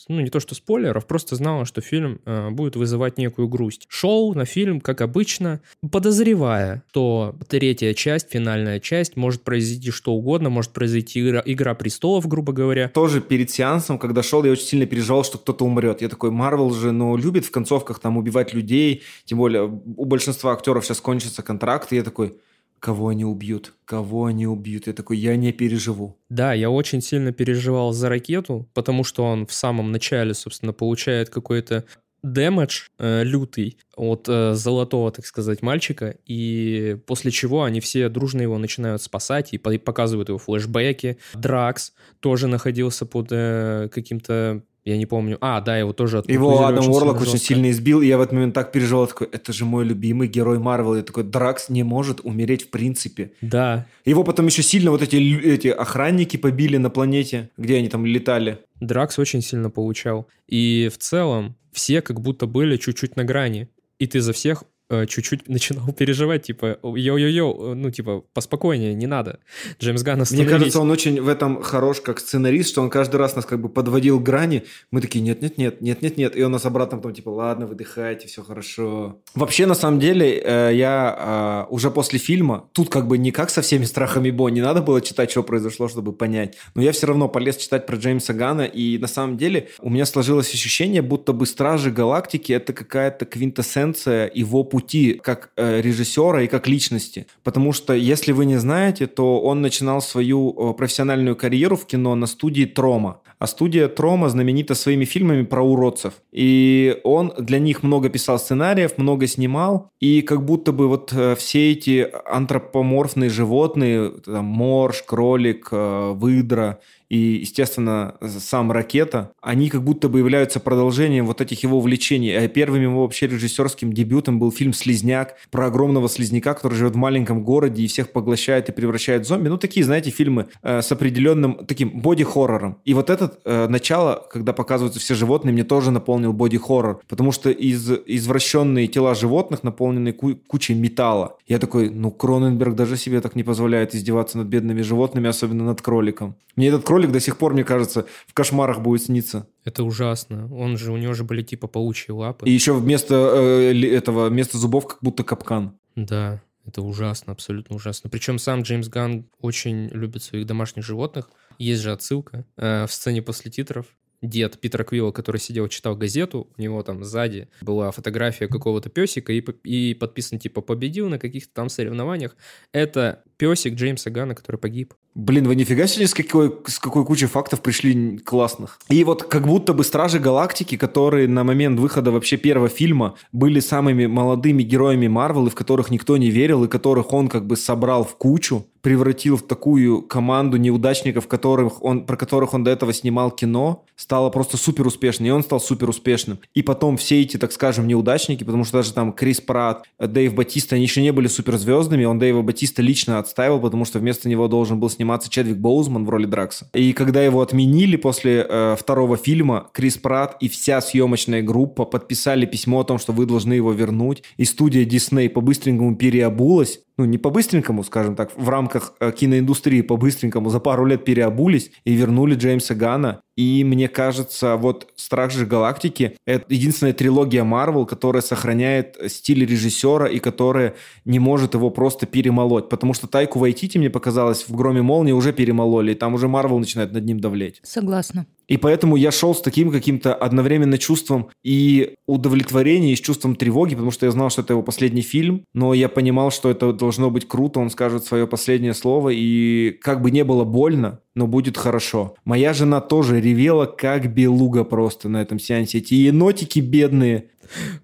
Speaker 1: ну не то что спойлеров, просто знала, что фильм э, будет вызывать некую грусть. Шел на фильм, как обычно, подозревая, что третья часть, финальная часть, может произойти что угодно, может произойти игра, игра престолов, грубо говоря.
Speaker 2: Тоже перед сеансом, когда шел, я очень сильно переживал, что кто-то умрет. Я такой, Марвел же, ну, любит в концовках там убивать людей, тем более у большинства актеров сейчас кончится контракт, и я такой, кого они убьют, кого они убьют. Я такой, я не переживу.
Speaker 1: Да, я очень сильно переживал за ракету, потому что он в самом начале, собственно, получает какой-то дэмэдж э, лютый от э, золотого, так сказать, мальчика, и после чего они все дружно его начинают спасать и показывают его флешбеки. Дракс тоже находился под э, каким-то я не помню. А, да, его тоже
Speaker 2: Его Адам Уорлок очень сильно избил, и я в этот момент так переживал, такой, это же мой любимый герой Марвел. Я такой, Дракс не может умереть в принципе.
Speaker 1: Да.
Speaker 2: Его потом еще сильно вот эти, эти охранники побили на планете, где они там летали.
Speaker 1: Дракс очень сильно получал. И в целом все как будто были чуть-чуть на грани. И ты за всех чуть-чуть начинал переживать, типа, йо-йо-йо, ну, типа, поспокойнее, не надо. Джеймс Ганн
Speaker 2: Мне кажется, он очень в этом хорош как сценарист, что он каждый раз нас как бы подводил грани. Мы такие, нет-нет-нет, нет-нет-нет. И он нас обратно потом, типа, ладно, выдыхайте, все хорошо. Вообще, на самом деле, э, я э, уже после фильма, тут как бы не как со всеми страхами Бо, не надо было читать, что произошло, чтобы понять. Но я все равно полез читать про Джеймса Гана, и на самом деле у меня сложилось ощущение, будто бы Стражи Галактики это какая-то квинтэссенция его пути пути как э, режиссера и как личности. Потому что, если вы не знаете, то он начинал свою э, профессиональную карьеру в кино на студии Трома. А студия Трома знаменита своими фильмами про уродцев. И он для них много писал сценариев, много снимал. И как будто бы вот э, все эти антропоморфные животные, там, морж, кролик, выдра и, естественно, сам Ракета, они как будто бы являются продолжением вот этих его увлечений. А первым его вообще режиссерским дебютом был фильм «Слизняк» про огромного слизняка, который живет в маленьком городе и всех поглощает и превращает в зомби. Ну, такие, знаете, фильмы э, с определенным таким боди-хоррором. И вот это э, начало, когда показываются все животные, мне тоже наполнил боди-хоррор, потому что из извращенные тела животных наполнены ку- кучей металла. Я такой, ну, Кроненберг даже себе так не позволяет издеваться над бедными животными, особенно над кроликом. Мне этот кролик кролик до сих пор, мне кажется, в кошмарах будет сниться.
Speaker 1: Это ужасно. Он же, у него же были типа паучьи лапы.
Speaker 2: И еще вместо э, этого, вместо зубов как будто капкан.
Speaker 1: Да, это ужасно, абсолютно ужасно. Причем сам Джеймс Ганн очень любит своих домашних животных. Есть же отсылка э, в сцене после титров дед Питера Квилла, который сидел, читал газету, у него там сзади была фотография какого-то песика и, и подписан типа «победил на каких-то там соревнованиях». Это песик Джеймса Гана, который погиб.
Speaker 2: Блин, вы нифига себе с какой, с какой кучей фактов пришли классных. И вот как будто бы Стражи Галактики, которые на момент выхода вообще первого фильма были самыми молодыми героями Марвел, и в которых никто не верил, и которых он как бы собрал в кучу, превратил в такую команду неудачников, которых он, про которых он до этого снимал кино, стало просто супер успешной, и он стал супер успешным. И потом все эти, так скажем, неудачники, потому что даже там Крис Пратт, Дэйв Батиста, они еще не были суперзвездными, он Дэйва Батиста лично отстаивал, потому что вместо него должен был сниматься Чедвик Боузман в роли Дракса. И когда его отменили после э, второго фильма, Крис Пратт и вся съемочная группа подписали письмо о том, что вы должны его вернуть, и студия Дисней по-быстренькому переобулась, ну, не по-быстренькому, скажем так, в рамках э, киноиндустрии по-быстренькому за пару лет переобулись и вернули Джеймса Гана. И мне кажется, вот «Стражи Галактики» — это единственная трилогия Марвел, которая сохраняет стиль режиссера и которая не может его просто перемолоть. Потому что Тайку Вайтити, мне показалось, в «Громе молнии» уже перемололи, и там уже Марвел начинает над ним давлеть.
Speaker 3: Согласна.
Speaker 2: И поэтому я шел с таким каким-то одновременно чувством и удовлетворения, и с чувством тревоги, потому что я знал, что это его последний фильм, но я понимал, что это должно быть круто, он скажет свое последнее слово, и как бы не было больно, но будет хорошо. Моя жена тоже ревела, как белуга просто на этом сеансе. Эти енотики бедные.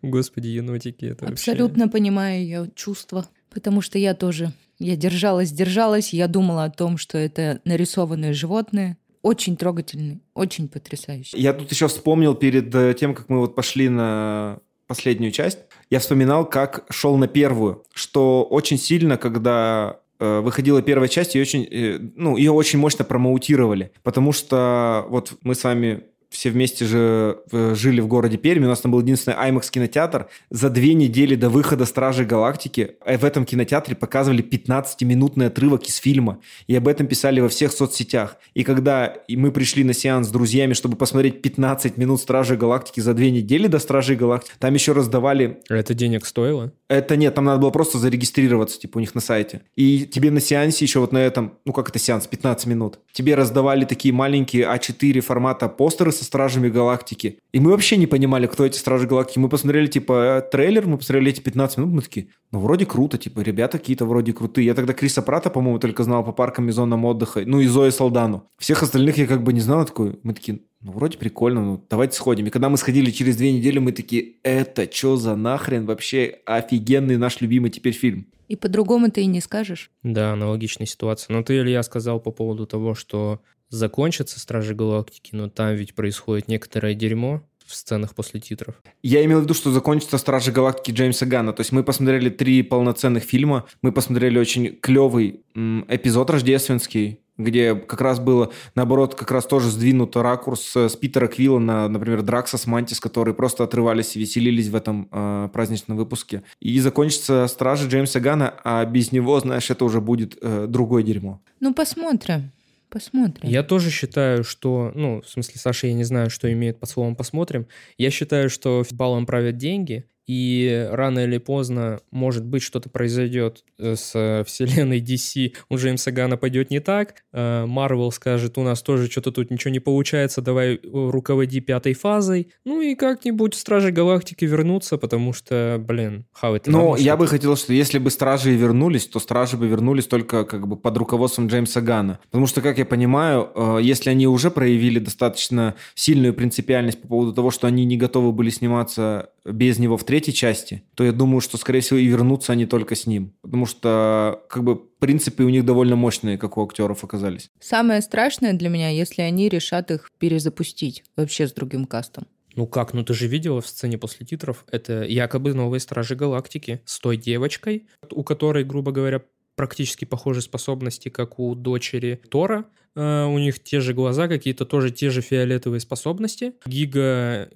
Speaker 1: Господи, енотики, это
Speaker 3: Абсолютно
Speaker 1: вообще...
Speaker 3: понимаю ее чувства, потому что я тоже я держалась, держалась, я думала о том, что это нарисованные животные, очень трогательный, очень потрясающий.
Speaker 2: Я тут еще вспомнил перед э, тем, как мы вот пошли на последнюю часть, я вспоминал, как шел на первую, что очень сильно, когда э, выходила первая часть, ее очень, э, ну, ее очень мощно промоутировали, потому что вот мы с вами все вместе же э, жили в городе Перми, у нас там был единственный IMAX кинотеатр. За две недели до выхода «Стражей Галактики» э, в этом кинотеатре показывали 15-минутный отрывок из фильма, и об этом писали во всех соцсетях. И когда мы пришли на сеанс с друзьями, чтобы посмотреть 15 минут «Стражей Галактики» за две недели до «Стражей Галактики», там еще раздавали...
Speaker 1: А это денег стоило?
Speaker 2: Это нет, там надо было просто зарегистрироваться, типа, у них на сайте. И тебе на сеансе еще вот на этом, ну как это сеанс, 15 минут, тебе раздавали такие маленькие А4 формата постеры со Стражами Галактики. И мы вообще не понимали, кто эти Стражи Галактики. Мы посмотрели, типа, трейлер, мы посмотрели эти 15 минут, мы такие, ну, вроде круто, типа, ребята какие-то вроде крутые. Я тогда Криса Прата, по-моему, только знал по паркам и зонам отдыха, ну, и Зои Салдану. Всех остальных я как бы не знал, такой, мы такие, ну, вроде прикольно, ну, давайте сходим. И когда мы сходили через две недели, мы такие, это что за нахрен вообще офигенный наш любимый теперь фильм.
Speaker 3: И по-другому ты и не скажешь.
Speaker 1: Да, аналогичная ситуация. Но ты, Илья, сказал по поводу того, что закончатся Стражи Галактики, но там ведь происходит некоторое дерьмо в сценах после титров.
Speaker 2: Я имел в виду, что закончится Стражи Галактики Джеймса Ганна. То есть мы посмотрели три полноценных фильма, мы посмотрели очень клевый м, эпизод рождественский, где как раз было, наоборот, как раз тоже сдвинут ракурс с Питера Квилла на, например, Дракса с Мантис, которые просто отрывались и веселились в этом э, праздничном выпуске. И закончится Стражи Джеймса Гана, а без него, знаешь, это уже будет э, другое дерьмо.
Speaker 3: Ну, посмотрим. Посмотрим.
Speaker 1: Я тоже считаю, что, ну, в смысле, Саша, я не знаю, что имеет под словом «посмотрим». Я считаю, что балом правят деньги, и рано или поздно, может быть, что-то произойдет э, с вселенной DC, у Джеймса Гана пойдет не так, Марвел скажет, у нас тоже что-то тут ничего не получается, давай э, руководи пятой фазой, ну и как-нибудь Стражи Галактики вернутся, потому что, блин, how it
Speaker 2: Ну, я бы хотел, что если бы Стражи и вернулись, то Стражи бы вернулись только как бы под руководством Джеймса Гана, потому что, как я понимаю, э, если они уже проявили достаточно сильную принципиальность по поводу того, что они не готовы были сниматься без него в третьей части, то я думаю, что, скорее всего, и вернутся они только с ним. Потому что, как бы, принципы у них довольно мощные, как у актеров оказались.
Speaker 3: Самое страшное для меня, если они решат их перезапустить вообще с другим кастом.
Speaker 1: Ну как, ну ты же видела в сцене после титров, это якобы новые Стражи Галактики с той девочкой, у которой, грубо говоря, практически похожие способности, как у дочери Тора. Uh, у них те же глаза, какие-то тоже те же фиолетовые способности. Гига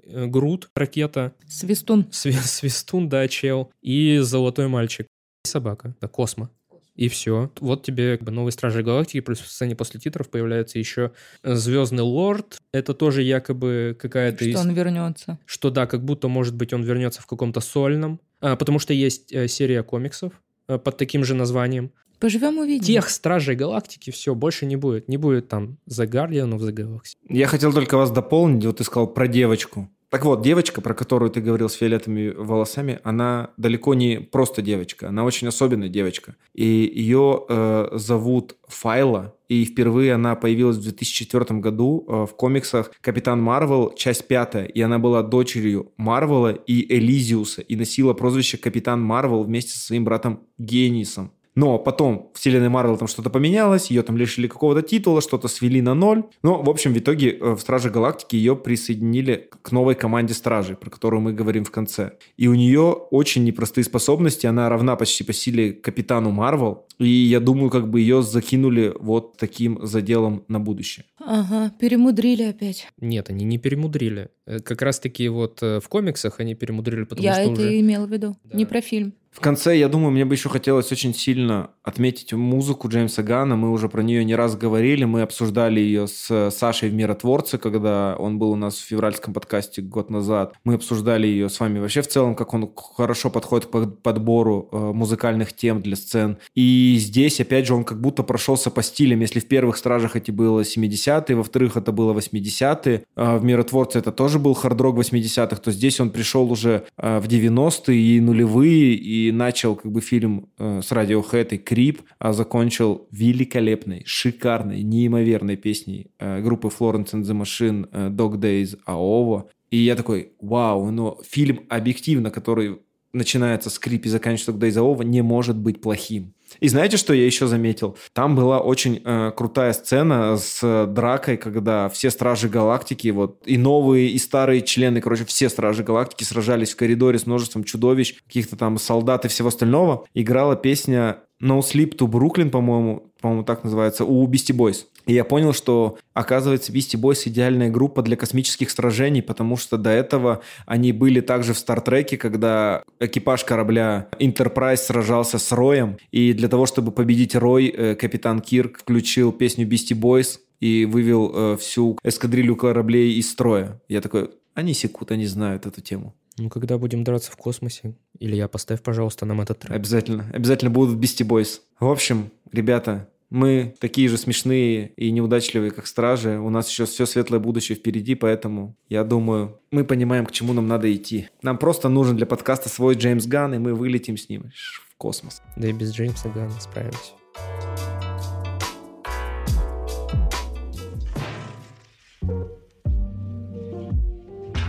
Speaker 1: э, Грут, ракета.
Speaker 3: Свистун.
Speaker 1: Сви- свистун, да, чел. И золотой мальчик. И собака, да, Космо. И все. Вот тебе как бы, новые Стражи Галактики, плюс в сцене после титров появляется еще Звездный Лорд. Это тоже якобы какая-то...
Speaker 3: Что из... он вернется.
Speaker 1: Что да, как будто, может быть, он вернется в каком-то сольном. А, потому что есть э, серия комиксов, Э, под таким же названием.
Speaker 3: Поживем увидим.
Speaker 1: Тех Стражей Галактики все, больше не будет. Не будет там The Guardian of the Galaxy.
Speaker 2: Я хотел только вас дополнить. Вот ты сказал про девочку. Так вот, девочка, про которую ты говорил с фиолетовыми волосами, она далеко не просто девочка, она очень особенная девочка. И ее э, зовут Файла, и впервые она появилась в 2004 году э, в комиксах «Капитан Марвел», часть пятая, и она была дочерью Марвела и Элизиуса, и носила прозвище Капитан Марвел вместе со своим братом Генисом. Но потом в вселенной Марвел там что-то поменялось, ее там лишили какого-то титула, что-то свели на ноль. Но, в общем, в итоге э, в Страже Галактики ее присоединили к новой команде Стражей, про которую мы говорим в конце. И у нее очень непростые способности, она равна почти по силе Капитану Марвел. И я думаю, как бы ее закинули вот таким заделом на будущее.
Speaker 3: Ага, перемудрили опять.
Speaker 1: Нет, они не перемудрили. Э, Как раз-таки вот э, в комиксах они перемудрили, потому
Speaker 3: Я
Speaker 1: что
Speaker 3: это
Speaker 1: уже...
Speaker 3: и имела в виду.
Speaker 1: Да.
Speaker 3: Не про фильм.
Speaker 2: В конце, я думаю, мне бы еще хотелось очень сильно отметить музыку Джеймса Гана. Мы уже про нее не раз говорили. Мы обсуждали ее с Сашей в «Миротворце», когда он был у нас в февральском подкасте год назад. Мы обсуждали ее с вами вообще в целом, как он хорошо подходит к подбору э, музыкальных тем для сцен. И здесь, опять же, он как будто прошелся по стилям. Если в первых «Стражах» эти было 70-е, во вторых это было 80-е, а в «Миротворце» это тоже был хард-рок 80-х, то здесь он пришел уже э, в 90-е и нулевые, и начал как бы фильм э, с Radiohead и Крип, а закончил великолепной, шикарной, неимоверной песней э, группы Florence and the Machine э, Dog Days Аова. И я такой, вау, но фильм объективно, который начинается с Крип и заканчивается Dog Days Аова, не может быть плохим. И знаете, что я еще заметил? Там была очень э, крутая сцена с дракой, когда все Стражи Галактики, вот и новые, и старые члены, короче, все Стражи Галактики сражались в коридоре с множеством чудовищ, каких-то там солдат и всего остального. Играла песня No Sleep to Brooklyn, по-моему, по-моему, так называется, у Beastie Boys. И я понял, что, оказывается, Beastie Boys идеальная группа для космических сражений, потому что до этого они были также в Стартреке, когда экипаж корабля Enterprise сражался с Роем, и для того, чтобы победить Рой, э, капитан Кирк включил песню Beastie Boys и вывел э, всю эскадрилью кораблей из строя. Я такой, они секут, они знают эту тему.
Speaker 1: Ну, когда будем драться в космосе, или я поставь, пожалуйста, нам этот трек.
Speaker 2: Обязательно. Обязательно будут Beastie Boys. В общем, ребята, мы такие же смешные и неудачливые, как стражи. У нас еще все светлое будущее впереди, поэтому я думаю, мы понимаем, к чему нам надо идти. Нам просто нужен для подкаста свой Джеймс Ган, и мы вылетим с ним в космос.
Speaker 1: Да и без Джеймса Гана справимся.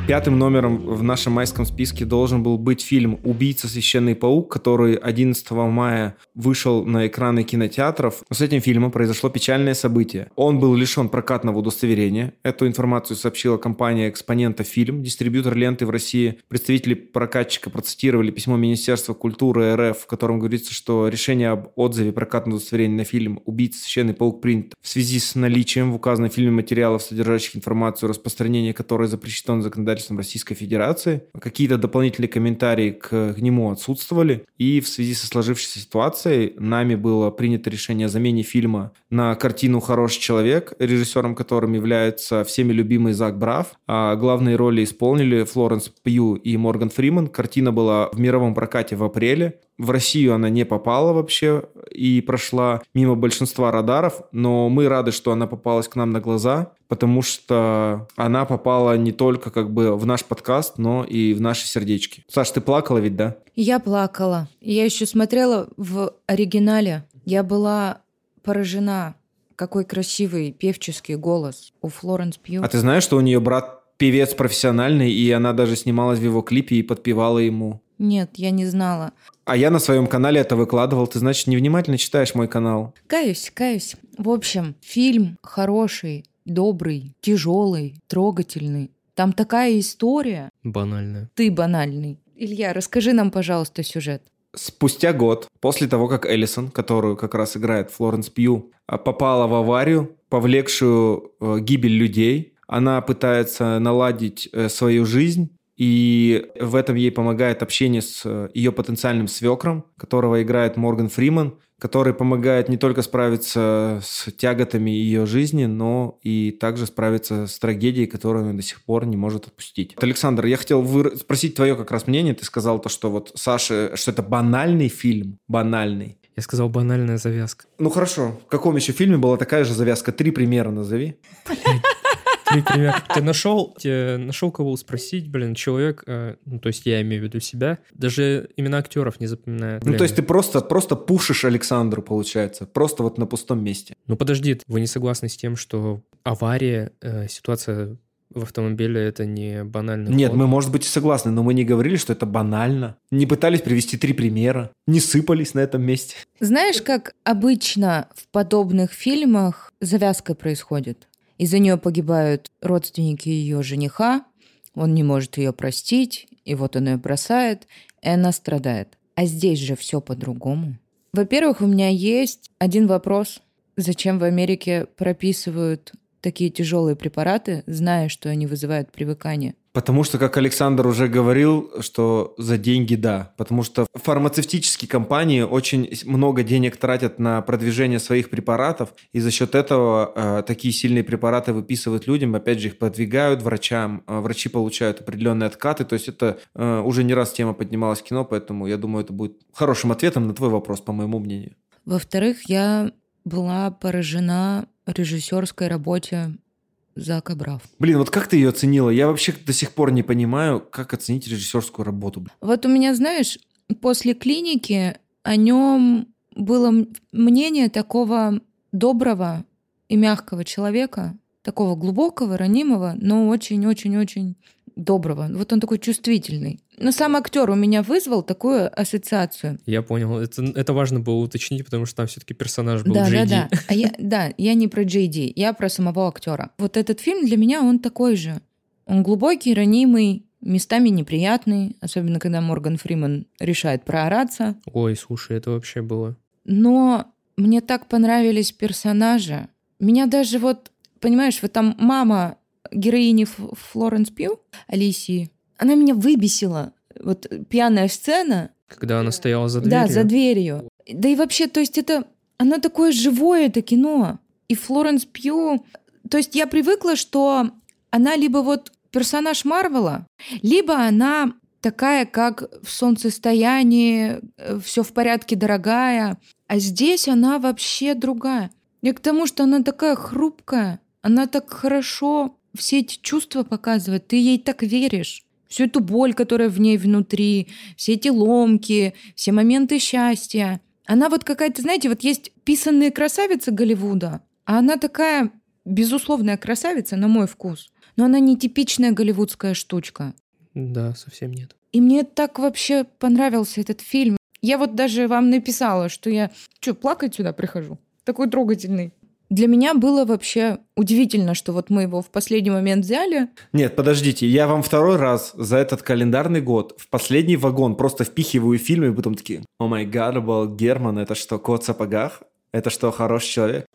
Speaker 2: Пятым номером в нашем майском списке должен был быть фильм «Убийца. Священный паук», который 11 мая вышел на экраны кинотеатров. Но с этим фильмом произошло печальное событие. Он был лишен прокатного удостоверения. Эту информацию сообщила компания «Экспонента Фильм», дистрибьютор ленты в России. Представители прокатчика процитировали письмо Министерства культуры РФ, в котором говорится, что решение об отзыве прокатного удостоверения на фильм «Убийца. Священный паук» принято в связи с наличием в указанном фильме материалов, содержащих информацию, распространение которой запрещено законодательством законодательством Российской Федерации. Какие-то дополнительные комментарии к, нему отсутствовали. И в связи со сложившейся ситуацией нами было принято решение о замене фильма на картину «Хороший человек», режиссером которым является всеми любимый Зак Браф. А главные роли исполнили Флоренс Пью и Морган Фриман. Картина была в мировом прокате в апреле. В Россию она не попала вообще и прошла мимо большинства радаров, но мы рады, что она попалась к нам на глаза, потому что она попала не только как бы в наш подкаст, но и в наши сердечки. Саш, ты плакала ведь, да?
Speaker 3: Я плакала. Я еще смотрела в оригинале. Я была поражена, какой красивый певческий голос у Флоренс Пью.
Speaker 2: А ты знаешь, что у нее брат певец профессиональный, и она даже снималась в его клипе и подпевала ему.
Speaker 3: Нет, я не знала.
Speaker 2: А я на своем канале это выкладывал. Ты, значит, невнимательно читаешь мой канал.
Speaker 3: Каюсь, каюсь. В общем, фильм хороший, добрый, тяжелый, трогательный. Там такая история.
Speaker 1: Банальная.
Speaker 3: Ты банальный. Илья, расскажи нам, пожалуйста, сюжет.
Speaker 2: Спустя год, после того, как Эллисон, которую как раз играет Флоренс Пью, а, попала в аварию, повлекшую э, гибель людей, она пытается наладить э, свою жизнь, и в этом ей помогает общение с э, ее потенциальным свекром, которого играет Морган Фриман, который помогает не только справиться с тяготами ее жизни, но и также справиться с трагедией, которую она до сих пор не может отпустить. Вот, Александр, я хотел вы... спросить твое как раз мнение. Ты сказал то, что вот Саша, что это банальный фильм, банальный.
Speaker 1: Я сказал банальная завязка.
Speaker 2: Ну хорошо. В каком еще фильме была такая же завязка? Три примера назови.
Speaker 1: Например, ты нашел, ты нашел кого спросить, блин, человек, э, ну, то есть я имею в виду себя, даже имена актеров не запоминает.
Speaker 2: Ну, то есть ты просто, просто пушишь Александру, получается, просто вот на пустом месте.
Speaker 1: Ну, подожди, вы не согласны с тем, что авария, э, ситуация в автомобиле это не банально.
Speaker 2: Нет, мы, может быть, и согласны, но мы не говорили, что это банально. Не пытались привести три примера, не сыпались на этом месте.
Speaker 3: Знаешь, как обычно в подобных фильмах завязка происходит? Из-за нее погибают родственники ее жениха, он не может ее простить, и вот он ее бросает, и она страдает. А здесь же все по-другому. Во-первых, у меня есть один вопрос. Зачем в Америке прописывают такие тяжелые препараты, зная, что они вызывают привыкание?
Speaker 2: Потому что, как Александр уже говорил, что за деньги да. Потому что фармацевтические компании очень много денег тратят на продвижение своих препаратов, и за счет этого э, такие сильные препараты выписывают людям, опять же, их продвигают врачам, э, врачи получают определенные откаты. То есть это э, уже не раз тема поднималась в кино, поэтому я думаю, это будет хорошим ответом на твой вопрос, по моему мнению.
Speaker 3: Во-вторых, я была поражена режиссерской работе Зака Браф.
Speaker 2: Блин, вот как ты ее оценила? Я вообще до сих пор не понимаю, как оценить режиссерскую работу.
Speaker 3: Вот у меня, знаешь, после клиники о нем было мнение такого доброго и мягкого человека, такого глубокого, ранимого, но очень-очень-очень доброго. Вот он такой чувствительный. Но сам актер у меня вызвал такую ассоциацию.
Speaker 1: Я понял. Это, это важно было уточнить, потому что там все-таки персонаж был
Speaker 3: да,
Speaker 1: Джей
Speaker 3: Да, да, а я, да. Я не про Джей Ди, я про самого актера. Вот этот фильм для меня, он такой же. Он глубокий, ранимый, местами неприятный, особенно когда Морган Фриман решает проораться.
Speaker 1: Ой, слушай, это вообще было.
Speaker 3: Но мне так понравились персонажи. Меня даже вот, понимаешь, вот там мама героини Флоренс Пью, Алисии, она меня выбесила. Вот пьяная сцена.
Speaker 1: Когда она стояла за дверью?
Speaker 3: Да, за дверью. Да и вообще, то есть это... Оно такое живое, это кино. И Флоренс Пью... То есть я привыкла, что она либо вот персонаж Марвела, либо она такая, как в солнцестоянии, э, все в порядке, дорогая. А здесь она вообще другая. И к тому, что она такая хрупкая, она так хорошо все эти чувства показывает, ты ей так веришь. Всю эту боль, которая в ней внутри, все эти ломки, все моменты счастья. Она вот какая-то, знаете, вот есть писанные красавицы Голливуда, а она такая безусловная красавица, на мой вкус. Но она не типичная голливудская штучка.
Speaker 1: Да, совсем нет.
Speaker 3: И мне так вообще понравился этот фильм. Я вот даже вам написала, что я... Что, плакать сюда прихожу? Такой трогательный. Для меня было вообще удивительно, что вот мы его в последний момент взяли.
Speaker 2: Нет, подождите, я вам второй раз за этот календарный год в последний вагон просто впихиваю фильмы, и потом такие, о май гад, был Герман, это что, кот в сапогах? Это что, хороший человек?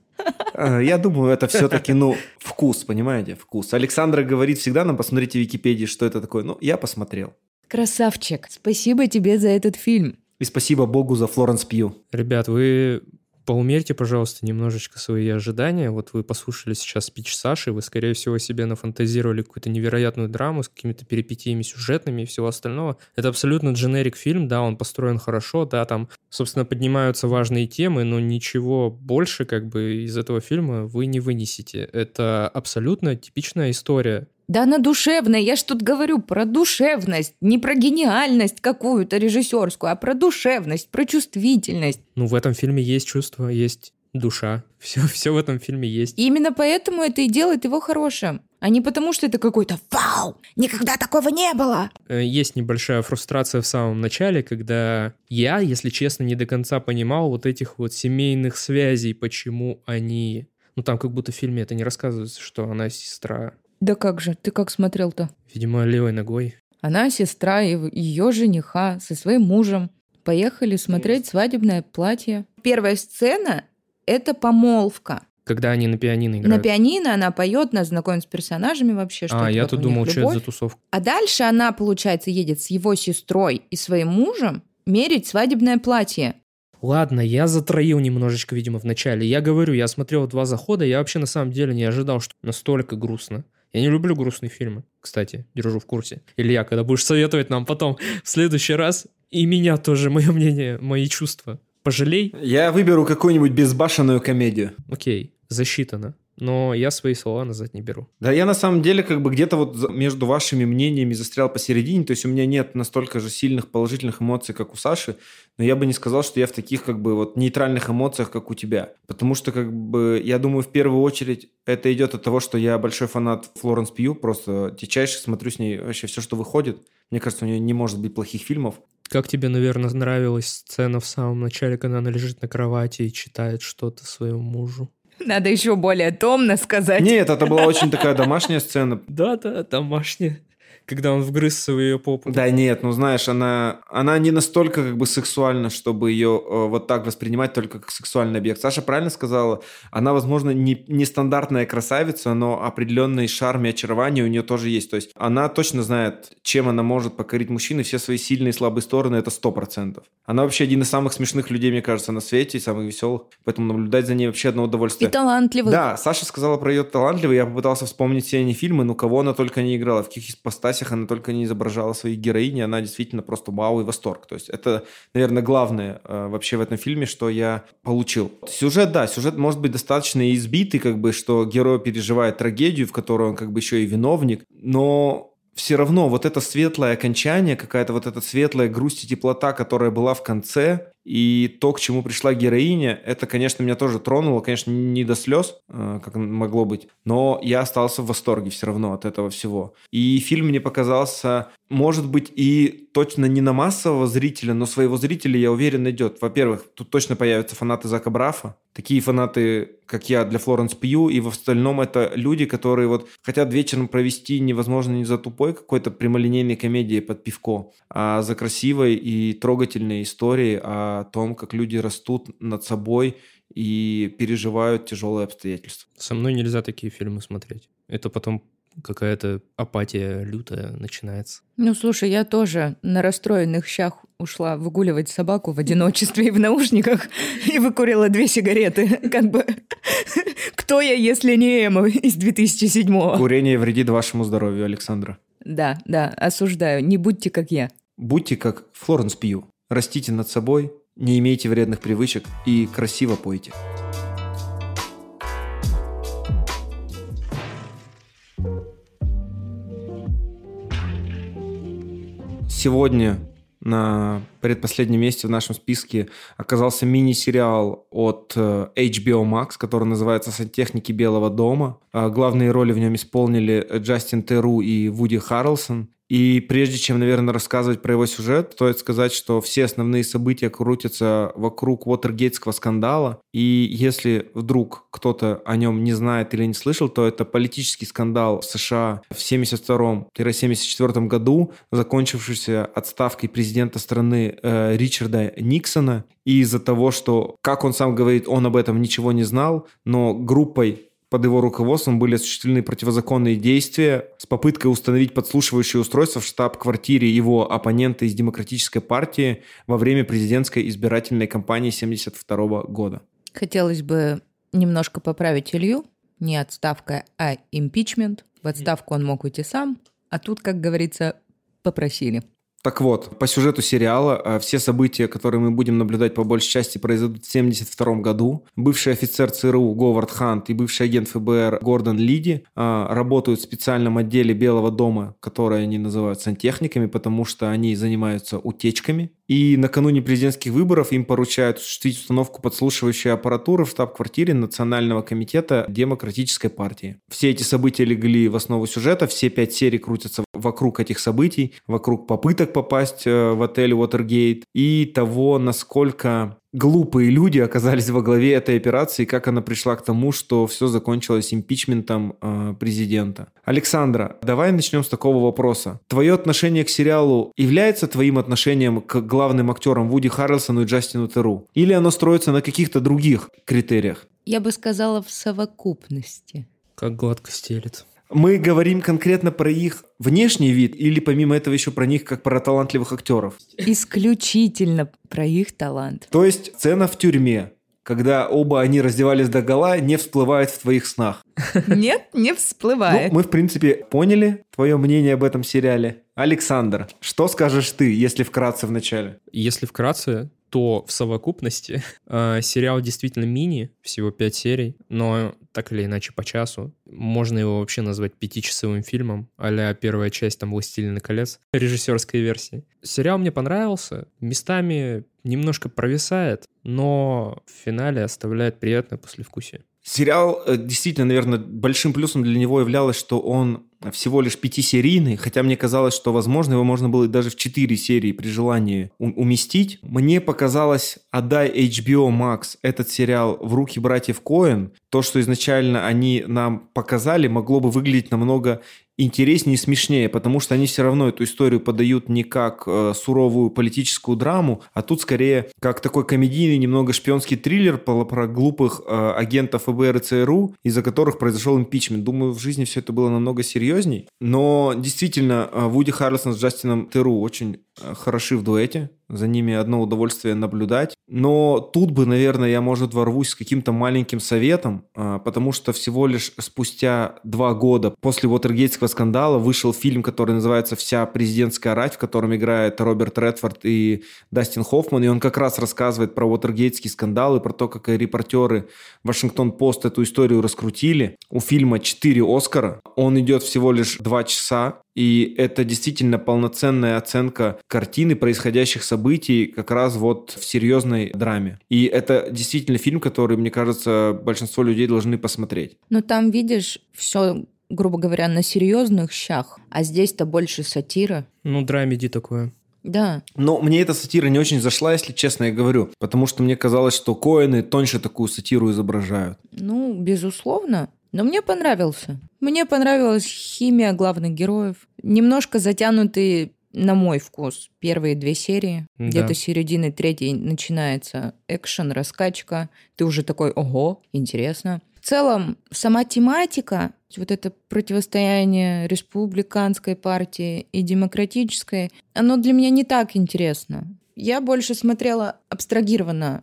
Speaker 2: А, я думаю, это все-таки, ну, вкус, понимаете, вкус. Александра говорит всегда нам, посмотрите в Википедии, что это такое. Ну, я посмотрел.
Speaker 3: Красавчик. Спасибо тебе за этот фильм.
Speaker 2: И спасибо Богу за Флоренс Пью.
Speaker 1: Ребят, вы поумерьте, пожалуйста, немножечко свои ожидания. Вот вы послушали сейчас спич Саши, вы, скорее всего, себе нафантазировали какую-то невероятную драму с какими-то перипетиями сюжетными и всего остального. Это абсолютно дженерик фильм, да, он построен хорошо, да, там, собственно, поднимаются важные темы, но ничего больше, как бы, из этого фильма вы не вынесете. Это абсолютно типичная история
Speaker 3: да она душевная, я ж тут говорю про душевность, не про гениальность какую-то режиссерскую, а про душевность, про чувствительность.
Speaker 1: Ну, в этом фильме есть чувство, есть душа. Все, все в этом фильме есть.
Speaker 3: И именно поэтому это и делает его хорошим. А не потому, что это какой-то «Вау! Никогда такого не было!»
Speaker 1: э, Есть небольшая фрустрация в самом начале, когда я, если честно, не до конца понимал вот этих вот семейных связей, почему они... Ну, там как будто в фильме это не рассказывается, что она сестра
Speaker 3: да как же, ты как смотрел-то?
Speaker 1: Видимо, левой ногой.
Speaker 3: Она сестра ее жениха со своим мужем. Поехали смотреть свадебное платье. Первая сцена — это помолвка.
Speaker 1: Когда они на пианино играют.
Speaker 3: На пианино она поет, нас знакомит с персонажами вообще. Что
Speaker 1: а, я тут думал, что это за тусовка.
Speaker 3: А дальше она, получается, едет с его сестрой и своим мужем мерить свадебное платье.
Speaker 1: Ладно, я затроил немножечко, видимо, в начале. Я говорю, я смотрел два захода, я вообще на самом деле не ожидал, что настолько грустно. Я не люблю грустные фильмы, кстати, держу в курсе. Илья, когда будешь советовать нам потом в следующий раз, и меня тоже, мое мнение, мои чувства, пожалей.
Speaker 2: Я выберу какую-нибудь безбашенную комедию.
Speaker 1: Окей, засчитано но я свои слова назад не беру.
Speaker 2: Да, я на самом деле как бы где-то вот между вашими мнениями застрял посередине, то есть у меня нет настолько же сильных положительных эмоций, как у Саши, но я бы не сказал, что я в таких как бы вот нейтральных эмоциях, как у тебя. Потому что как бы я думаю, в первую очередь это идет от того, что я большой фанат Флоренс Пью, просто дичайше смотрю с ней вообще все, что выходит. Мне кажется, у нее не может быть плохих фильмов.
Speaker 1: Как тебе, наверное, нравилась сцена в самом начале, когда она лежит на кровати и читает что-то своему мужу?
Speaker 3: Надо еще более томно сказать.
Speaker 2: Нет, это была очень такая домашняя сцена.
Speaker 1: Да-да, домашняя. Когда он вгрызся в ее попу.
Speaker 2: Да нет, ну знаешь, она, она не настолько как бы сексуальна, чтобы ее э, вот так воспринимать только как сексуальный объект. Саша правильно сказала, она, возможно, не, не стандартная красавица, но определенный шарм и очарование у нее тоже есть. То есть она точно знает, чем она может покорить мужчин, и все свои сильные и слабые стороны это сто процентов. Она вообще один из самых смешных людей, мне кажется, на свете, и самых веселых. Поэтому наблюдать за ней вообще одно удовольствие.
Speaker 3: И талантливый.
Speaker 2: Да, Саша сказала про ее талантливый. Я попытался вспомнить все они фильмы, но кого она только не играла, в каких ипостасях она только не изображала своих героини. Она действительно просто вау и восторг. То есть это, наверное, главное э, вообще в этом фильме, что я получил. Сюжет, да, сюжет может быть достаточно избитый, как бы, что герой переживает трагедию, в которой он как бы еще и виновник, но все равно вот это светлое окончание, какая-то вот эта светлая грусть и теплота, которая была в конце, и то, к чему пришла героиня, это, конечно, меня тоже тронуло. Конечно, не до слез, э, как могло быть, но я остался в восторге все равно от этого всего. И фильм мне показался, может быть, и точно не на массового зрителя, но своего зрителя, я уверен, найдет. Во-первых, тут точно появятся фанаты Зака Брафа. Такие фанаты, как я, для Флоренс Пью. И в остальном это люди, которые вот хотят вечером провести невозможно не за тупой какой-то прямолинейной комедией под пивко, а за красивой и трогательной историей о том, как люди растут над собой и переживают тяжелые обстоятельства.
Speaker 1: Со мной нельзя такие фильмы смотреть. Это потом какая-то апатия лютая начинается.
Speaker 3: Ну, слушай, я тоже на расстроенных щах ушла выгуливать собаку в одиночестве и в наушниках и выкурила две сигареты. Как бы, кто я, если не Эма из 2007-го?
Speaker 2: Курение вредит вашему здоровью, Александра.
Speaker 3: Да, да, осуждаю. Не будьте как я.
Speaker 2: Будьте как Флоренс Пью. Растите над собой, не имейте вредных привычек и красиво пойте. Сегодня на предпоследнем месте в нашем списке оказался мини-сериал от э, HBO Max, который называется «Сантехники Белого дома». А главные роли в нем исполнили Джастин Теру и Вуди Харрелсон. И прежде чем, наверное, рассказывать про его сюжет, стоит сказать, что все основные события крутятся вокруг Уотергейтского скандала. И если вдруг кто-то о нем не знает или не слышал, то это политический скандал в США в 1972-1974 году, закончившийся отставкой президента страны э, Ричарда Никсона. И из-за того, что, как он сам говорит, он об этом ничего не знал, но группой под его руководством были осуществлены противозаконные действия с попыткой установить подслушивающее устройство в штаб-квартире его оппонента из Демократической партии во время президентской избирательной кампании 1972 года.
Speaker 3: Хотелось бы немножко поправить Илью. Не отставка, а импичмент. В отставку он мог уйти сам, а тут, как говорится, попросили.
Speaker 2: Так вот, по сюжету сериала э, все события, которые мы будем наблюдать по большей части, произойдут в 1972 году. Бывший офицер ЦРУ Говард Хант и бывший агент ФБР Гордон Лиди э, работают в специальном отделе Белого дома, который они называют сантехниками, потому что они занимаются утечками и накануне президентских выборов им поручают осуществить установку подслушивающей аппаратуры в штаб-квартире Национального комитета Демократической партии. Все эти события легли в основу сюжета, все пять серий крутятся вокруг этих событий, вокруг попыток попасть э, в отель Уотергейт и того, насколько глупые люди оказались во главе этой операции, как она пришла к тому, что все закончилось импичментом э, президента. Александра, давай начнем с такого вопроса. Твое отношение к сериалу является твоим отношением к главным актерам Вуди Харрелсону и Джастину Теру? Или оно строится на каких-то других критериях?
Speaker 3: Я бы сказала в совокупности.
Speaker 1: Как гладко стелет.
Speaker 2: Мы говорим конкретно про их внешний вид или помимо этого еще про них как про талантливых актеров?
Speaker 3: Исключительно про их талант.
Speaker 2: То есть сцена в тюрьме, когда оба они раздевались до гола, не всплывает в твоих снах.
Speaker 3: Нет, не всплывает.
Speaker 2: Ну, мы, в принципе, поняли твое мнение об этом сериале. Александр, что скажешь ты, если вкратце в начале?
Speaker 1: Если вкратце, то в совокупности э, сериал действительно мини, всего 5 серий, но так или иначе по часу. Можно его вообще назвать пятичасовым фильмом, а первая часть там «Властелина колец» режиссерской версии. Сериал мне понравился, местами немножко провисает, но в финале оставляет приятное послевкусие.
Speaker 2: Сериал э, действительно, наверное, большим плюсом для него являлось, что он всего лишь пятисерийный, хотя мне казалось, что, возможно, его можно было даже в четыре серии при желании уместить. Мне показалось, отдай HBO Max этот сериал в руки братьев Коэн, то, что изначально они нам показали, могло бы выглядеть намного интереснее и смешнее, потому что они все равно эту историю подают не как э, суровую политическую драму, а тут скорее как такой комедийный, немного шпионский триллер про, глупых э, агентов ФБР и ЦРУ, из-за которых произошел импичмент. Думаю, в жизни все это было намного серьезней. Но действительно, э, Вуди Харрисон с Джастином Теру очень хороши в дуэте. За ними одно удовольствие наблюдать. Но тут бы, наверное, я, может, ворвусь с каким-то маленьким советом, э, потому что всего лишь спустя два года после Уотергейтского скандала вышел фильм, который называется «Вся президентская рать», в котором играет Роберт Редфорд и Дастин Хоффман, и он как раз рассказывает про Уотергейтский скандал и про то, как репортеры Вашингтон-Пост эту историю раскрутили. У фильма четыре Оскара, он идет всего лишь два часа, и это действительно полноценная оценка картины происходящих событий как раз вот в серьезной драме. И это действительно фильм, который, мне кажется, большинство людей должны посмотреть.
Speaker 3: Но там, видишь, все грубо говоря, на серьезных щах, а здесь-то больше сатира.
Speaker 1: Ну, драмеди такое.
Speaker 3: Да.
Speaker 2: Но мне эта сатира не очень зашла, если честно я говорю, потому что мне казалось, что Коэны тоньше такую сатиру изображают.
Speaker 3: Ну, безусловно. Но мне понравился. Мне понравилась химия главных героев. Немножко затянутые на мой вкус, первые две серии.
Speaker 1: Да.
Speaker 3: Где-то середины третьей начинается экшен, раскачка. Ты уже такой, ого, интересно. В целом, сама тематика, вот это противостояние республиканской партии и демократической, оно для меня не так интересно. Я больше смотрела абстрагированно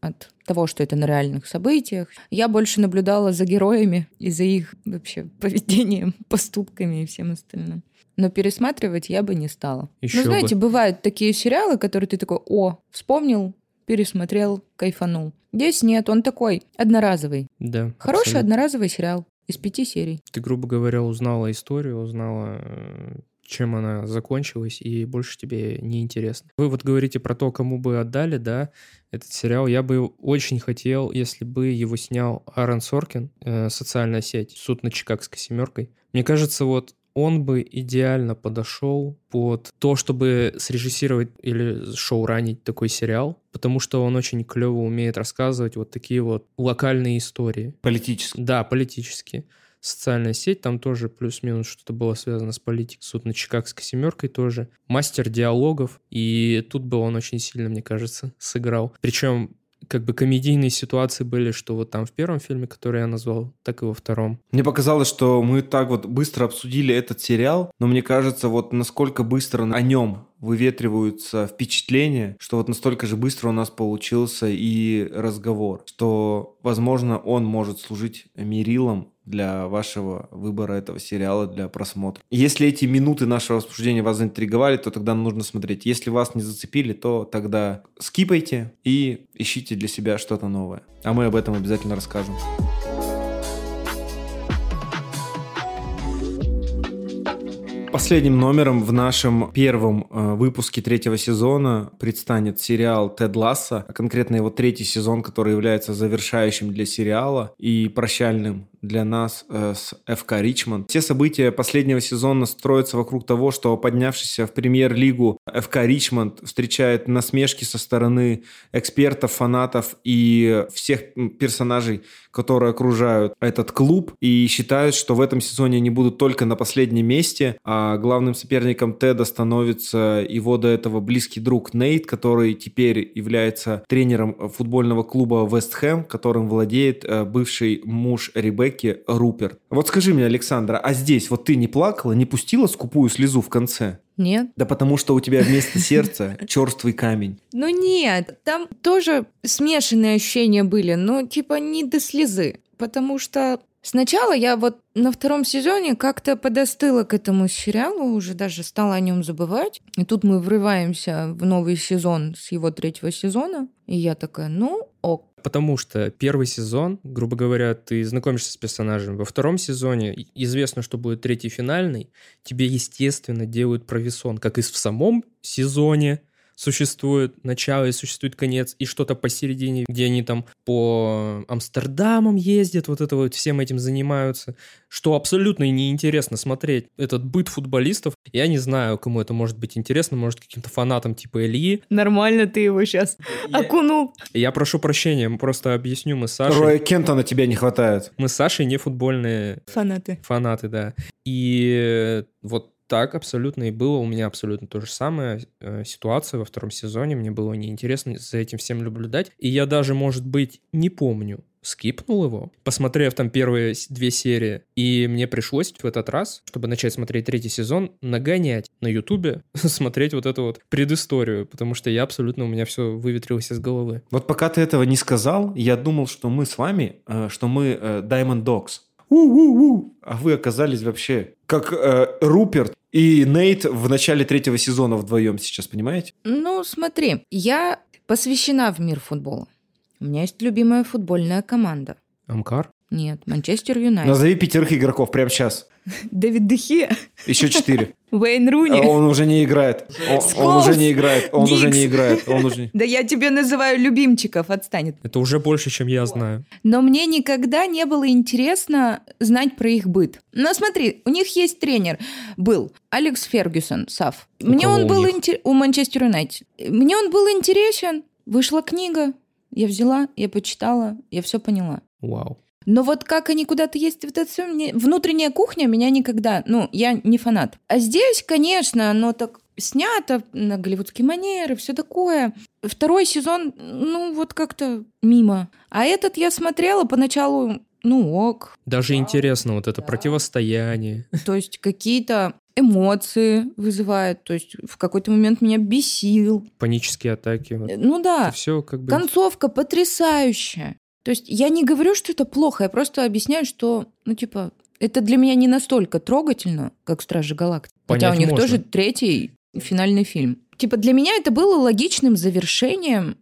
Speaker 3: от того, что это на реальных событиях. Я больше наблюдала за героями и за их вообще поведением, поступками и всем остальным. Но пересматривать я бы не стала.
Speaker 1: Еще
Speaker 3: ну, знаете,
Speaker 1: бы.
Speaker 3: бывают такие сериалы, которые ты такой, о, вспомнил, пересмотрел, кайфанул. Здесь нет, он такой, одноразовый.
Speaker 1: Да.
Speaker 3: Хороший
Speaker 1: абсолютно.
Speaker 3: одноразовый сериал из пяти серий.
Speaker 1: Ты, грубо говоря, узнала историю, узнала, э, чем она закончилась, и больше тебе не интересно. Вы вот говорите про то, кому бы отдали, да, этот сериал. Я бы очень хотел, если бы его снял Аарон Соркин, э, социальная сеть, суд над Чикагской семеркой. Мне кажется, вот он бы идеально подошел под то, чтобы срежиссировать или шоуранить такой сериал, потому что он очень клево умеет рассказывать вот такие вот локальные истории.
Speaker 2: Политически.
Speaker 1: Да, политические. Социальная сеть, там тоже плюс-минус что-то было связано с политикой. Суд над Чикагской семеркой тоже. Мастер диалогов. И тут бы он очень сильно, мне кажется, сыграл. Причем как бы комедийные ситуации были, что вот там в первом фильме, который я назвал, так и во втором.
Speaker 2: Мне показалось, что мы так вот быстро обсудили этот сериал, но мне кажется, вот насколько быстро о нем выветриваются впечатления, что вот настолько же быстро у нас получился и разговор, что, возможно, он может служить мерилом для вашего выбора этого сериала для просмотра. Если эти минуты нашего обсуждения вас заинтриговали, то тогда нужно смотреть. Если вас не зацепили, то тогда скипайте и ищите для себя что-то новое. А мы об этом обязательно расскажем. Последним номером в нашем первом э, выпуске третьего сезона предстанет сериал «Тед Ласса», а конкретно его третий сезон, который является завершающим для сериала и прощальным для нас э, с ФК Ричмонд. Все события последнего сезона строятся вокруг того, что поднявшийся в премьер-лигу ФК Ричмонд встречает насмешки со стороны экспертов, фанатов и всех персонажей, которые окружают этот клуб и считают, что в этом сезоне они будут только на последнем месте, а главным соперником Теда становится его до этого близкий друг Нейт, который теперь является тренером футбольного клуба Вест Хэм, которым владеет э, бывший муж Ребекки Руперт. Вот скажи мне, Александра, а здесь вот ты не плакала, не пустила скупую слезу в конце?
Speaker 3: Нет?
Speaker 2: Да потому что у тебя вместо сердца черствый камень.
Speaker 3: Ну нет, там тоже смешанные ощущения были, но типа не до слезы. Потому что сначала я вот на втором сезоне как-то подостыла к этому сериалу, уже даже стала о нем забывать. И тут мы врываемся в новый сезон с его третьего сезона. И я такая, ну ок.
Speaker 1: Потому что первый сезон, грубо говоря, ты знакомишься с персонажем. Во втором сезоне известно, что будет третий финальный. Тебе, естественно, делают провисон, как и в самом сезоне существует начало и существует конец, и что-то посередине, где они там по Амстердамам ездят, вот это вот всем этим занимаются, что абсолютно неинтересно смотреть. Этот быт футболистов, я не знаю, кому это может быть интересно, может, каким-то фанатам типа Ильи.
Speaker 3: Нормально ты его сейчас окунул.
Speaker 1: Я прошу прощения, просто объясню, мы с Сашей...
Speaker 2: Роя Кентона тебе не хватает.
Speaker 1: Мы с Сашей не футбольные
Speaker 3: Фанаты.
Speaker 1: фанаты, да. И вот так абсолютно и было. У меня абсолютно то же самое. Э, ситуация во втором сезоне. Мне было неинтересно за этим всем наблюдать. И я даже, может быть, не помню, скипнул его, посмотрев там первые две серии, и мне пришлось в этот раз, чтобы начать смотреть третий сезон, нагонять на ютубе, смотреть вот эту вот предысторию, потому что я абсолютно, у меня все выветрилось из головы.
Speaker 2: Вот пока ты этого не сказал, я думал, что мы с вами, э, что мы э, Diamond Dogs. У-у-у. А вы оказались вообще как э, Руперт и Нейт в начале третьего сезона вдвоем сейчас, понимаете?
Speaker 3: Ну, смотри, я посвящена в мир футбола. У меня есть любимая футбольная команда.
Speaker 1: Амкар?
Speaker 3: Нет, Манчестер Юнайтед.
Speaker 2: Назови пятерых игроков прямо сейчас.
Speaker 3: Дэвид Дехе.
Speaker 2: Еще четыре.
Speaker 3: Уэйн Руни.
Speaker 2: Он уже не играет. Он, он уже не играет. Он уже не играет. Он уже...
Speaker 3: Да я тебе называю любимчиков, отстанет.
Speaker 1: Это уже больше, чем я знаю.
Speaker 3: Но мне никогда не было интересно знать про их быт. Но смотри, у них есть тренер. Был Алекс Фергюсон, Сав. Мне он был у Манчестер Юнайтед. Мне он был интересен. Вышла книга, я взяла, я почитала, я все поняла.
Speaker 1: Вау.
Speaker 3: Но вот как они куда-то есть, вот это все, мне... внутренняя кухня меня никогда, ну, я не фанат. А здесь, конечно, оно так снято на голливудские манеры, все такое. Второй сезон, ну, вот как-то мимо. А этот я смотрела поначалу, ну, ок.
Speaker 1: Даже интересно вот это противостояние.
Speaker 3: То есть какие-то эмоции вызывает. То есть в какой-то момент меня бесил.
Speaker 1: Панические атаки. вот.
Speaker 3: Ну да.
Speaker 1: Это все как бы...
Speaker 3: Концовка потрясающая. То есть я не говорю, что это плохо, я просто объясняю, что, ну, типа, это для меня не настолько трогательно, как «Стражи Галактики». Хотя у
Speaker 1: Понять
Speaker 3: них
Speaker 1: можно.
Speaker 3: тоже третий финальный фильм. Типа, для меня это было логичным завершением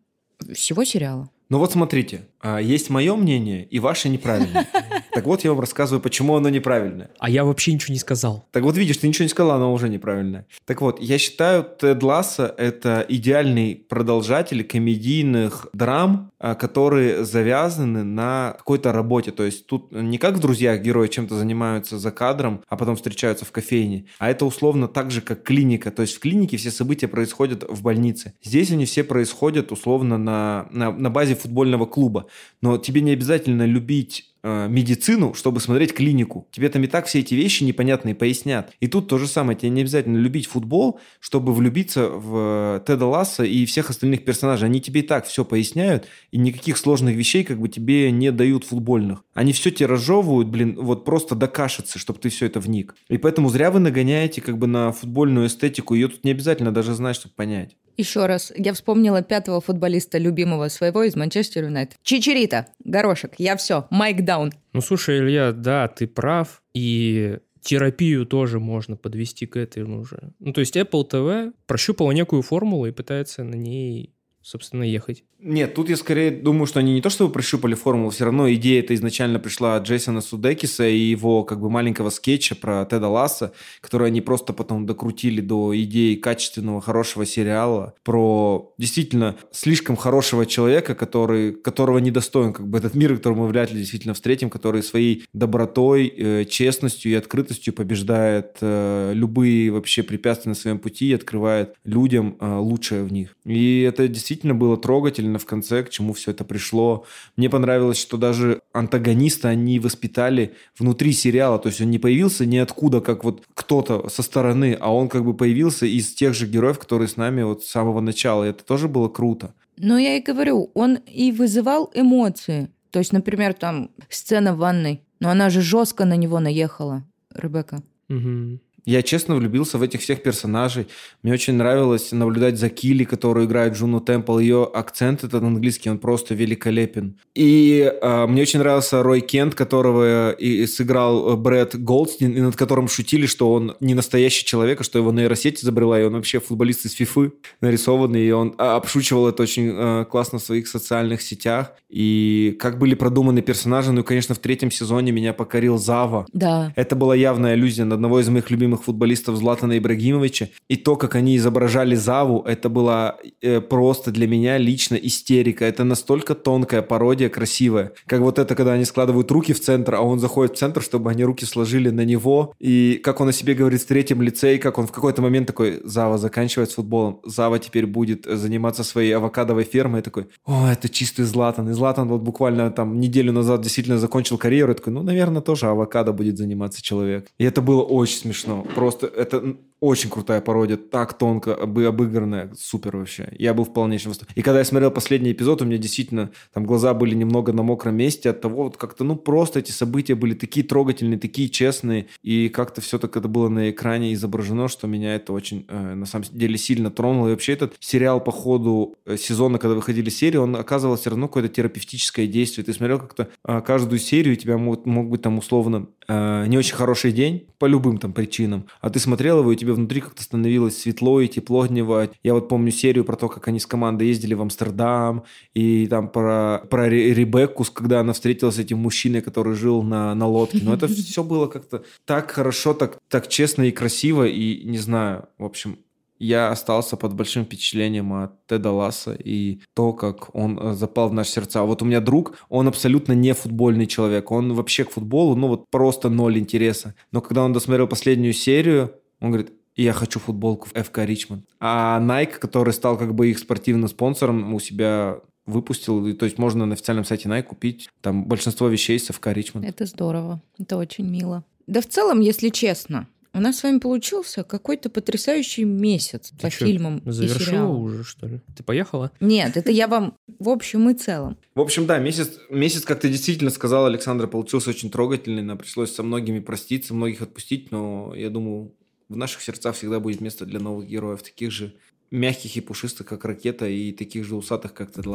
Speaker 3: всего сериала.
Speaker 2: Ну вот смотрите, есть мое мнение и ваше неправильное. Так вот я вам рассказываю, почему оно неправильное.
Speaker 1: А я вообще ничего не сказал.
Speaker 2: Так вот видишь, ты ничего не сказала, оно уже неправильное. Так вот, я считаю, Тед Ласса – это идеальный продолжатель комедийных драм, а, которые завязаны на какой-то работе. То есть тут не как в «Друзьях» герои чем-то занимаются за кадром, а потом встречаются в кофейне, а это условно так же, как клиника. То есть в клинике все события происходят в больнице. Здесь они все происходят условно на, на, на базе футбольного клуба. Но тебе не обязательно любить э, медицину, чтобы смотреть клинику. Тебе там и так все эти вещи непонятные пояснят. И тут то же самое. Тебе не обязательно любить футбол, чтобы влюбиться в э, Теда Ласса и всех остальных персонажей. Они тебе и так все поясняют, и никаких сложных вещей как бы тебе не дают футбольных. Они все тебе разжевывают, блин, вот просто до кашицы, чтобы ты все это вник. И поэтому зря вы нагоняете как бы на футбольную эстетику. Ее тут не обязательно даже знать, чтобы понять.
Speaker 3: Еще раз, я вспомнила пятого футболиста любимого своего из Манчестер Юнайтед. Чичерита, горошек, я все, майк даун.
Speaker 1: Ну, слушай, Илья, да, ты прав. И терапию тоже можно подвести к этому же. Ну, то есть Apple TV прощупала некую формулу и пытается на ней, собственно, ехать.
Speaker 2: Нет, тут я скорее думаю, что они не то чтобы прощупали формулу, все равно идея эта изначально пришла от Джейсона Судекиса и его как бы маленького скетча про Теда Ласса, который они просто потом докрутили до идеи качественного, хорошего сериала про действительно слишком хорошего человека, который, которого недостоин как бы этот мир, который мы вряд ли действительно встретим, который своей добротой, э, честностью и открытостью побеждает э, любые вообще препятствия на своем пути и открывает людям э, лучшее в них. И это действительно было трогательно в конце, к чему все это пришло. Мне понравилось, что даже антагониста они воспитали внутри сериала, то есть он не появился ниоткуда, как вот кто-то со стороны, а он как бы появился из тех же героев, которые с нами вот с самого начала. И это тоже было круто.
Speaker 3: Но я и говорю, он и вызывал эмоции. То есть, например, там сцена в ванной, но она же жестко на него наехала, Ребекка.
Speaker 1: Мгм.
Speaker 2: Я честно влюбился в этих всех персонажей. Мне очень нравилось наблюдать за Килли, которую играет Джуну Темпл. Ее акцент этот английский, он просто великолепен. И э, мне очень нравился Рой Кент, которого и, и сыграл э, Брэд Голдстин, и над которым шутили, что он не настоящий человек, а что его нейросеть изобрела, и он вообще футболист из Фифы нарисованный, и он а, обшучивал это очень э, классно в своих социальных сетях. И как были продуманы персонажи, ну и, конечно, в третьем сезоне меня покорил Зава.
Speaker 3: Да.
Speaker 2: Это была явная аллюзия на одного из моих любимых любимых футболистов Златана Ибрагимовича. И то, как они изображали Заву, это была э, просто для меня лично истерика. Это настолько тонкая пародия, красивая. Как вот это, когда они складывают руки в центр, а он заходит в центр, чтобы они руки сложили на него. И как он о себе говорит в третьем лице, и как он в какой-то момент такой, Зава заканчивает с футболом. Зава теперь будет заниматься своей авокадовой фермой. И такой, о, это чистый Златан. И Златан вот буквально там неделю назад действительно закончил карьеру. И такой, ну, наверное, тоже авокадо будет заниматься человек. И это было очень смешно. Просто это очень крутая пародия, так тонко обыгранная, супер вообще. Я был в полнейшем восторге. И когда я смотрел последний эпизод, у меня действительно там глаза были немного на мокром месте от того, вот как-то, ну, просто эти события были такие трогательные, такие честные, и как-то все так это было на экране изображено, что меня это очень, э, на самом деле, сильно тронуло. И вообще этот сериал по ходу э, сезона, когда выходили серии, он оказывал все равно какое-то терапевтическое действие. Ты смотрел как-то э, каждую серию, у тебя мог, мог быть там условно э, не очень хороший день по любым там причинам, а ты смотрел его, и тебе внутри как-то становилось светло и тепло дневать. Я вот помню серию про то, как они с командой ездили в Амстердам, и там про, про Ребекку, когда она встретилась с этим мужчиной, который жил на, на лодке. Но это все было как-то так хорошо, так, так честно и красиво, и не знаю, в общем, я остался под большим впечатлением от Теда Ласса и то, как он э, запал в наши сердца. Вот у меня друг, он абсолютно не футбольный человек. Он вообще к футболу, ну вот просто ноль интереса. Но когда он досмотрел последнюю серию, он говорит, я хочу футболку в ФК Ричмонд. А Nike, который стал как бы их спортивным спонсором, у себя выпустил, то есть можно на официальном сайте Nike купить там большинство вещей с ФК Ричмонд.
Speaker 3: Это здорово, это очень мило. Да в целом, если честно, у нас с вами получился какой-то потрясающий месяц Ты по что, фильмам
Speaker 1: завершила и сериалам. уже, что ли? Ты поехала?
Speaker 3: Нет, это я вам в общем и целом.
Speaker 2: В общем, да, месяц, месяц, как ты действительно сказал, Александр, получился очень трогательный. Нам пришлось со многими проститься, многих отпустить, но я думаю, в наших сердцах всегда будет место для новых героев, таких же мягких и пушистых, как ракета, и таких же усатых, как Тед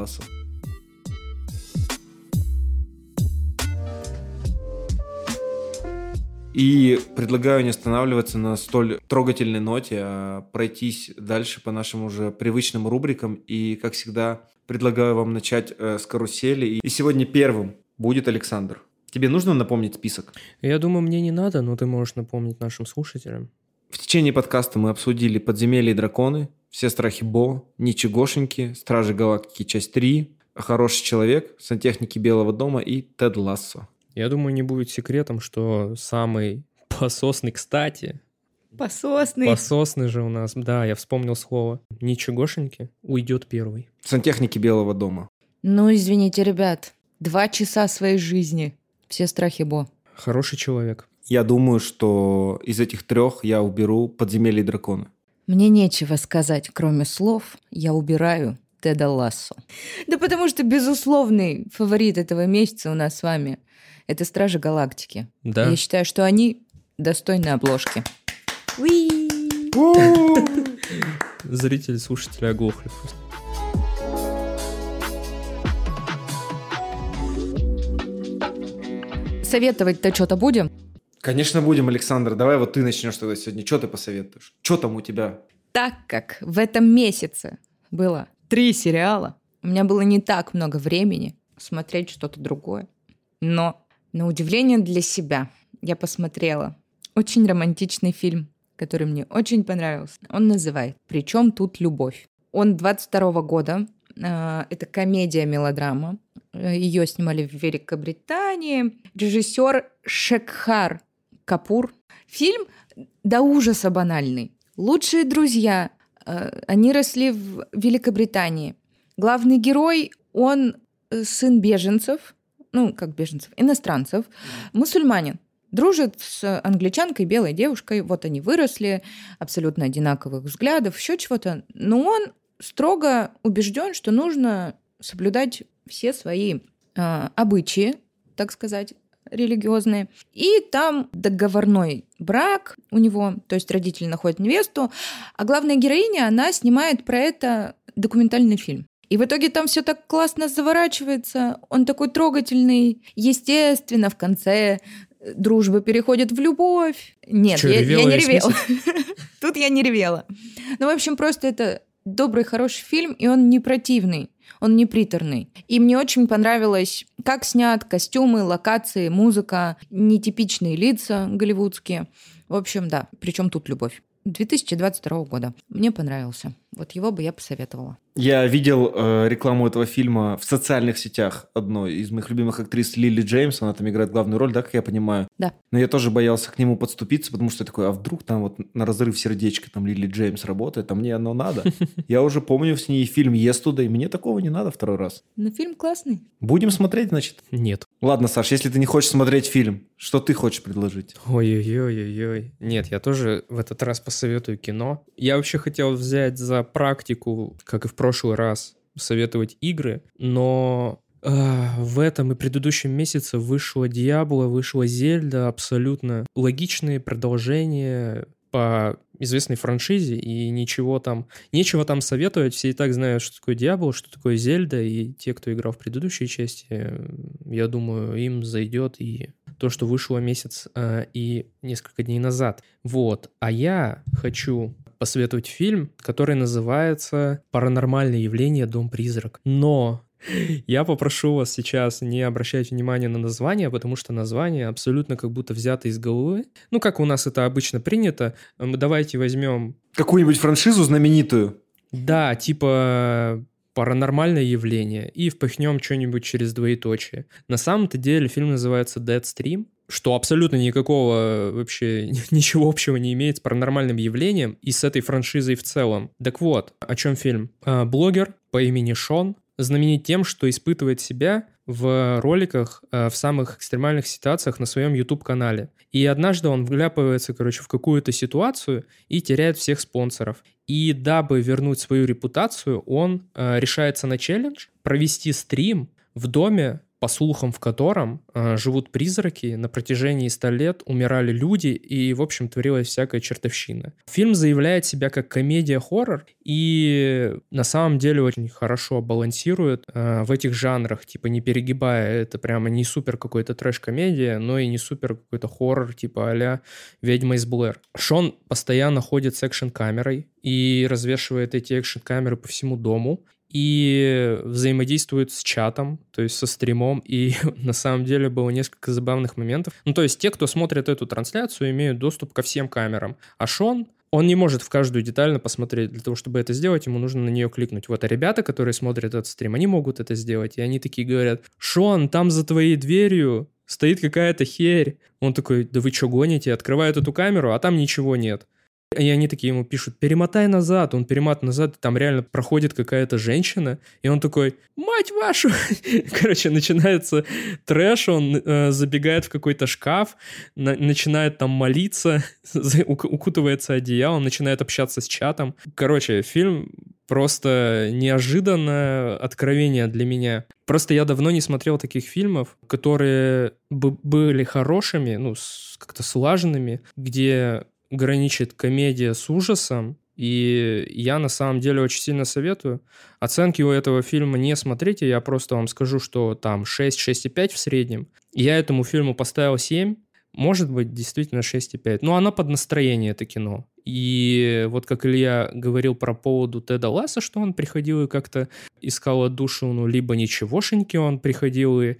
Speaker 2: И предлагаю не останавливаться на столь трогательной ноте, а пройтись дальше по нашим уже привычным рубрикам. И, как всегда, предлагаю вам начать э, с карусели. И сегодня первым будет Александр. Тебе нужно напомнить список?
Speaker 1: Я думаю, мне не надо, но ты можешь напомнить нашим слушателям.
Speaker 2: В течение подкаста мы обсудили «Подземелье и драконы», «Все страхи Бо», «Ничегошеньки», «Стражи Галактики. Часть 3», «Хороший человек», «Сантехники Белого дома» и «Тед Лассо».
Speaker 1: Я думаю, не будет секретом, что самый пососный, кстати,
Speaker 3: Пососный.
Speaker 1: Пососный же у нас, да, я вспомнил слово. Ничегошеньки уйдет первый.
Speaker 2: Сантехники Белого дома.
Speaker 3: Ну, извините, ребят, два часа своей жизни. Все страхи Бо.
Speaker 1: Хороший человек.
Speaker 2: Я думаю, что из этих трех я уберу подземелье дракона.
Speaker 3: Мне нечего сказать, кроме слов. Я убираю Теда Лассо. Да потому что безусловный фаворит этого месяца у нас с вами – это Стражи Галактики.
Speaker 1: Да.
Speaker 3: Я считаю, что они достойны обложки.
Speaker 1: Зрители, слушатели оглохли просто.
Speaker 3: Советовать-то что-то будем?
Speaker 2: Конечно, будем, Александр. Давай вот ты начнешь тогда сегодня. Что ты посоветуешь? Что там у тебя?
Speaker 3: Так как в этом месяце было три сериала, у меня было не так много времени смотреть что-то другое. Но на удивление для себя я посмотрела очень романтичный фильм, который мне очень понравился. Он называет «Причем тут любовь?». Он 22 года. А, это комедия-мелодрама. Ее снимали в Великобритании. Режиссер Шекхар Капур. Фильм до ужаса банальный. Лучшие друзья. А, они росли в Великобритании. Главный герой, он э, сын беженцев, ну, как беженцев, иностранцев, мусульманин, дружит с англичанкой, белой девушкой, вот они выросли, абсолютно одинаковых взглядов, еще чего-то, но он строго убежден, что нужно соблюдать все свои э, обычаи, так сказать, религиозные. И там договорной брак у него, то есть родители находят невесту, а главная героиня, она снимает про это документальный фильм. И в итоге там все так классно заворачивается, он такой трогательный. Естественно, в конце э, дружба переходит в любовь. Нет,
Speaker 1: Что,
Speaker 3: я,
Speaker 1: я
Speaker 3: не ревела. Тут я не ревела. Ну, в общем, просто это добрый, хороший фильм, и он не противный. Он не приторный. И мне очень понравилось, как снят костюмы, локации, музыка, нетипичные лица голливудские. В общем, да. Причем тут любовь. 2022 года. Мне понравился. Вот его бы я посоветовала.
Speaker 2: Я видел э, рекламу этого фильма в социальных сетях одной из моих любимых актрис Лили Джеймс. Она там играет главную роль, да, как я понимаю?
Speaker 3: Да.
Speaker 2: Но я тоже боялся к нему подступиться, потому что я такой, а вдруг там вот на разрыв сердечка там Лили Джеймс работает, а мне оно надо. Я уже помню с ней фильм «Естуда», и мне такого не надо второй раз.
Speaker 3: Но фильм классный.
Speaker 2: Будем смотреть, значит?
Speaker 1: Нет.
Speaker 2: Ладно, Саш, если ты не хочешь смотреть фильм, что ты хочешь предложить?
Speaker 1: Ой-ой-ой-ой. Нет, я тоже в этот раз посоветую кино. Я вообще хотел взять за практику, как и в прошлый раз, советовать игры, но а, в этом и предыдущем месяце вышло Диабло, вышло Зельда, абсолютно логичные продолжения по известной франшизе, и ничего там, нечего там советовать, все и так знают, что такое Диабло, что такое Зельда, и те, кто играл в предыдущей части, я думаю, им зайдет и то, что вышло месяц э, и несколько дней назад. Вот. А я хочу посоветовать фильм, который называется «Паранормальное явление. Дом призрак». Но я попрошу вас сейчас не обращать внимания на название, потому что название абсолютно как будто взято из головы. Ну, как у нас это обычно принято. Давайте возьмем...
Speaker 2: Какую-нибудь франшизу знаменитую?
Speaker 1: Да, типа паранормальное явление и впихнем что-нибудь через двоеточие. На самом-то деле фильм называется Dead Stream, что абсолютно никакого вообще ничего общего не имеет с паранормальным явлением и с этой франшизой в целом. Так вот, о чем фильм? А, блогер по имени Шон знаменит тем, что испытывает себя в роликах э, в самых экстремальных ситуациях на своем YouTube-канале. И однажды он вляпывается, короче, в какую-то ситуацию и теряет всех спонсоров. И дабы вернуть свою репутацию, он э, решается на челлендж провести стрим в доме по слухам в котором э, живут призраки, на протяжении 100 лет умирали люди, и, в общем, творилась всякая чертовщина. Фильм заявляет себя как комедия-хоррор, и на самом деле очень хорошо балансирует э, в этих жанрах, типа не перегибая, это прямо не супер какой-то трэш-комедия, но и не супер какой-то хоррор, типа а «Ведьма из Блэр». Шон постоянно ходит с экшн-камерой и развешивает эти экшн-камеры по всему дому, и взаимодействует с чатом, то есть со стримом, и на самом деле было несколько забавных моментов. Ну, то есть те, кто смотрит эту трансляцию, имеют доступ ко всем камерам, а Шон, он не может в каждую детально посмотреть. Для того, чтобы это сделать, ему нужно на нее кликнуть. Вот, а ребята, которые смотрят этот стрим, они могут это сделать, и они такие говорят, Шон, там за твоей дверью стоит какая-то херь. Он такой, да вы что гоните? Открывает эту камеру, а там ничего нет. И они такие ему пишут, перемотай назад. Он перематывает назад, там реально проходит какая-то женщина, и он такой, мать вашу! Короче, начинается трэш, он э, забегает в какой-то шкаф, на- начинает там молиться, укутывается одеялом, начинает общаться с чатом. Короче, фильм просто неожиданное откровение для меня. Просто я давно не смотрел таких фильмов, которые бы были хорошими, ну, как-то слаженными, где граничит комедия с ужасом, и я на самом деле очень сильно советую. Оценки у этого фильма не смотрите, я просто вам скажу, что там 6-6,5 в среднем. Я этому фильму поставил 7, может быть, действительно 6,5. Но она под настроение, это кино. И вот как Илья говорил про поводу Теда Ласса, что он приходил и как-то искал душу, ну, либо ничегошеньки он приходил и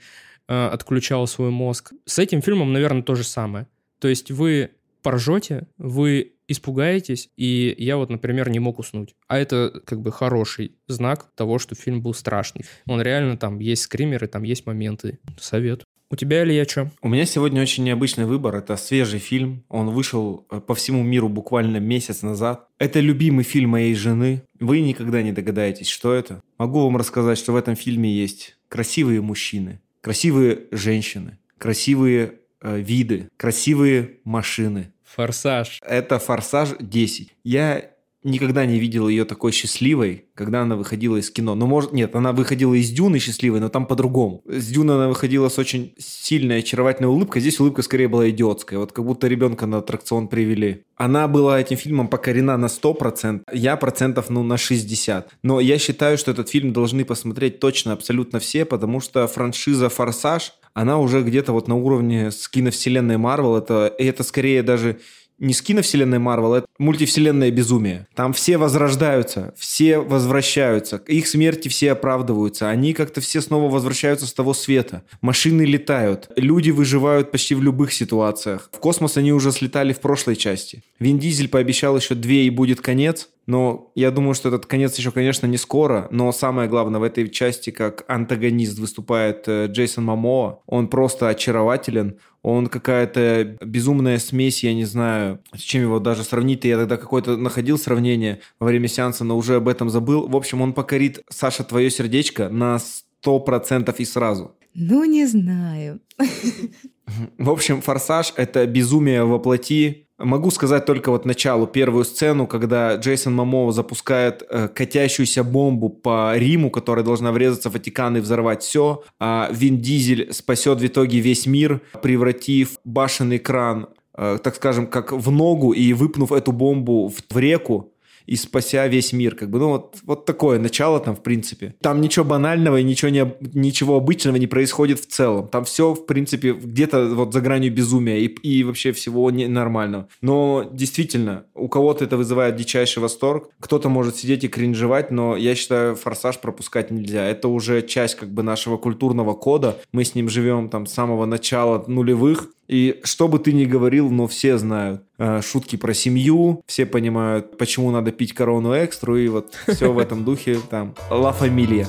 Speaker 1: э, отключал свой мозг. С этим фильмом, наверное, то же самое. То есть вы поржете, вы испугаетесь, и я вот, например, не мог уснуть. А это как бы хороший знак того, что фильм был страшный. Он реально там есть скримеры, там есть моменты. Совет. У тебя или я что?
Speaker 2: У меня сегодня очень необычный выбор. Это свежий фильм. Он вышел э, по всему миру буквально месяц назад. Это любимый фильм моей жены. Вы никогда не догадаетесь, что это. Могу вам рассказать, что в этом фильме есть красивые мужчины, красивые женщины, красивые виды, красивые машины.
Speaker 1: Форсаж.
Speaker 2: Это Форсаж 10. Я никогда не видел ее такой счастливой, когда она выходила из кино. Ну, может, нет, она выходила из Дюны счастливой, но там по-другому. С Дюны она выходила с очень сильной, очаровательной улыбкой. Здесь улыбка скорее была идиотская. Вот как будто ребенка на аттракцион привели. Она была этим фильмом покорена на 100%, я процентов, ну, на 60%. Но я считаю, что этот фильм должны посмотреть точно абсолютно все, потому что франшиза «Форсаж», она уже где-то вот на уровне с киновселенной Марвел. Это, это скорее даже не с киновселенной Марвел, это мультивселенная безумие. Там все возрождаются, все возвращаются, их смерти все оправдываются, они как-то все снова возвращаются с того света. Машины летают, люди выживают почти в любых ситуациях. В космос они уже слетали в прошлой части. Вин Дизель пообещал еще две и будет конец. Но я думаю, что этот конец еще, конечно, не скоро. Но самое главное в этой части, как антагонист выступает э, Джейсон Мамоа. Он просто очарователен. Он какая-то безумная смесь, я не знаю, с чем его даже сравнить. Я тогда какое-то находил сравнение во время сеанса, но уже об этом забыл. В общем, он покорит, Саша, твое сердечко на сто процентов и сразу.
Speaker 3: Ну, не знаю.
Speaker 2: В общем, «Форсаж» — это безумие во плоти, Могу сказать только вот началу, первую сцену, когда Джейсон Мамоу запускает э, катящуюся бомбу по Риму, которая должна врезаться в Ватикан и взорвать все, а Вин Дизель спасет в итоге весь мир, превратив башенный кран, э, так скажем, как в ногу и выпнув эту бомбу в, в реку, и спася весь мир. Как бы, ну, вот, вот такое начало там, в принципе. Там ничего банального и ничего, не, ничего обычного не происходит в целом. Там все, в принципе, где-то вот за гранью безумия и, и вообще всего ненормального. Но действительно, у кого-то это вызывает дичайший восторг. Кто-то может сидеть и кринжевать, но я считаю, «Форсаж» пропускать нельзя. Это уже часть как бы нашего культурного кода. Мы с ним живем там с самого начала нулевых. И что бы ты ни говорил, но все знают э, шутки про семью, все понимают, почему надо пить корону экстру, и вот все в этом духе там «Ла Фамилия».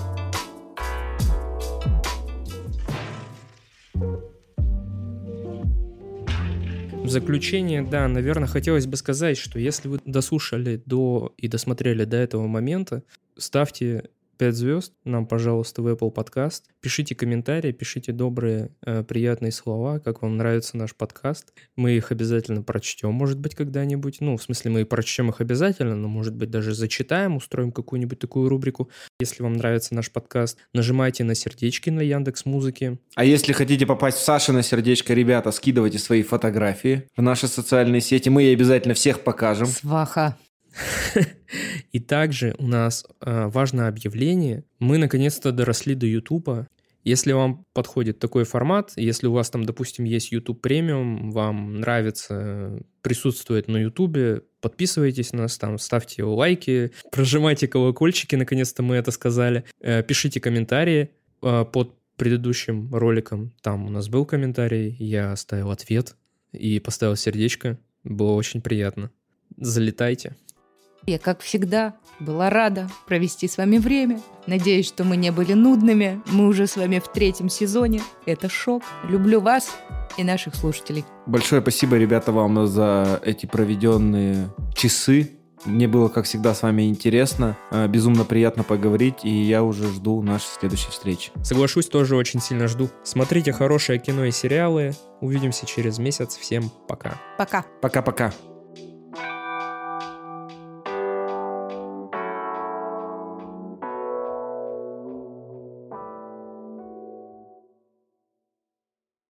Speaker 1: В заключение, да, наверное, хотелось бы сказать, что если вы дослушали до и досмотрели до этого момента, ставьте 5 звезд нам, пожалуйста, в Apple Podcast. Пишите комментарии, пишите добрые, э, приятные слова, как вам нравится наш подкаст. Мы их обязательно прочтем, может быть, когда-нибудь. Ну, в смысле, мы прочтем их обязательно, но, может быть, даже зачитаем, устроим какую-нибудь такую рубрику. Если вам нравится наш подкаст, нажимайте на сердечки на Яндекс Музыки.
Speaker 2: А если хотите попасть в Саши на сердечко, ребята, скидывайте свои фотографии в наши социальные сети. Мы ей обязательно всех покажем.
Speaker 3: Сваха.
Speaker 1: И также у нас э, важное объявление. Мы наконец-то доросли до Ютуба. Если вам подходит такой формат, если у вас там, допустим, есть YouTube премиум, вам нравится присутствовать на YouTube, подписывайтесь на нас там, ставьте лайки, прожимайте колокольчики, наконец-то мы это сказали, э, пишите комментарии э, под предыдущим роликом. Там у нас был комментарий, я оставил ответ и поставил сердечко. Было очень приятно. Залетайте.
Speaker 3: Я, как всегда, была рада провести с вами время. Надеюсь, что мы не были нудными. Мы уже с вами в третьем сезоне. Это шок. Люблю вас и наших слушателей.
Speaker 2: Большое спасибо, ребята, вам за эти проведенные часы. Мне было, как всегда, с вами интересно, э, безумно приятно поговорить, и я уже жду нашей следующей встречи.
Speaker 1: Соглашусь, тоже очень сильно жду. Смотрите хорошее кино и сериалы. Увидимся через месяц. Всем пока.
Speaker 3: Пока.
Speaker 2: Пока-пока.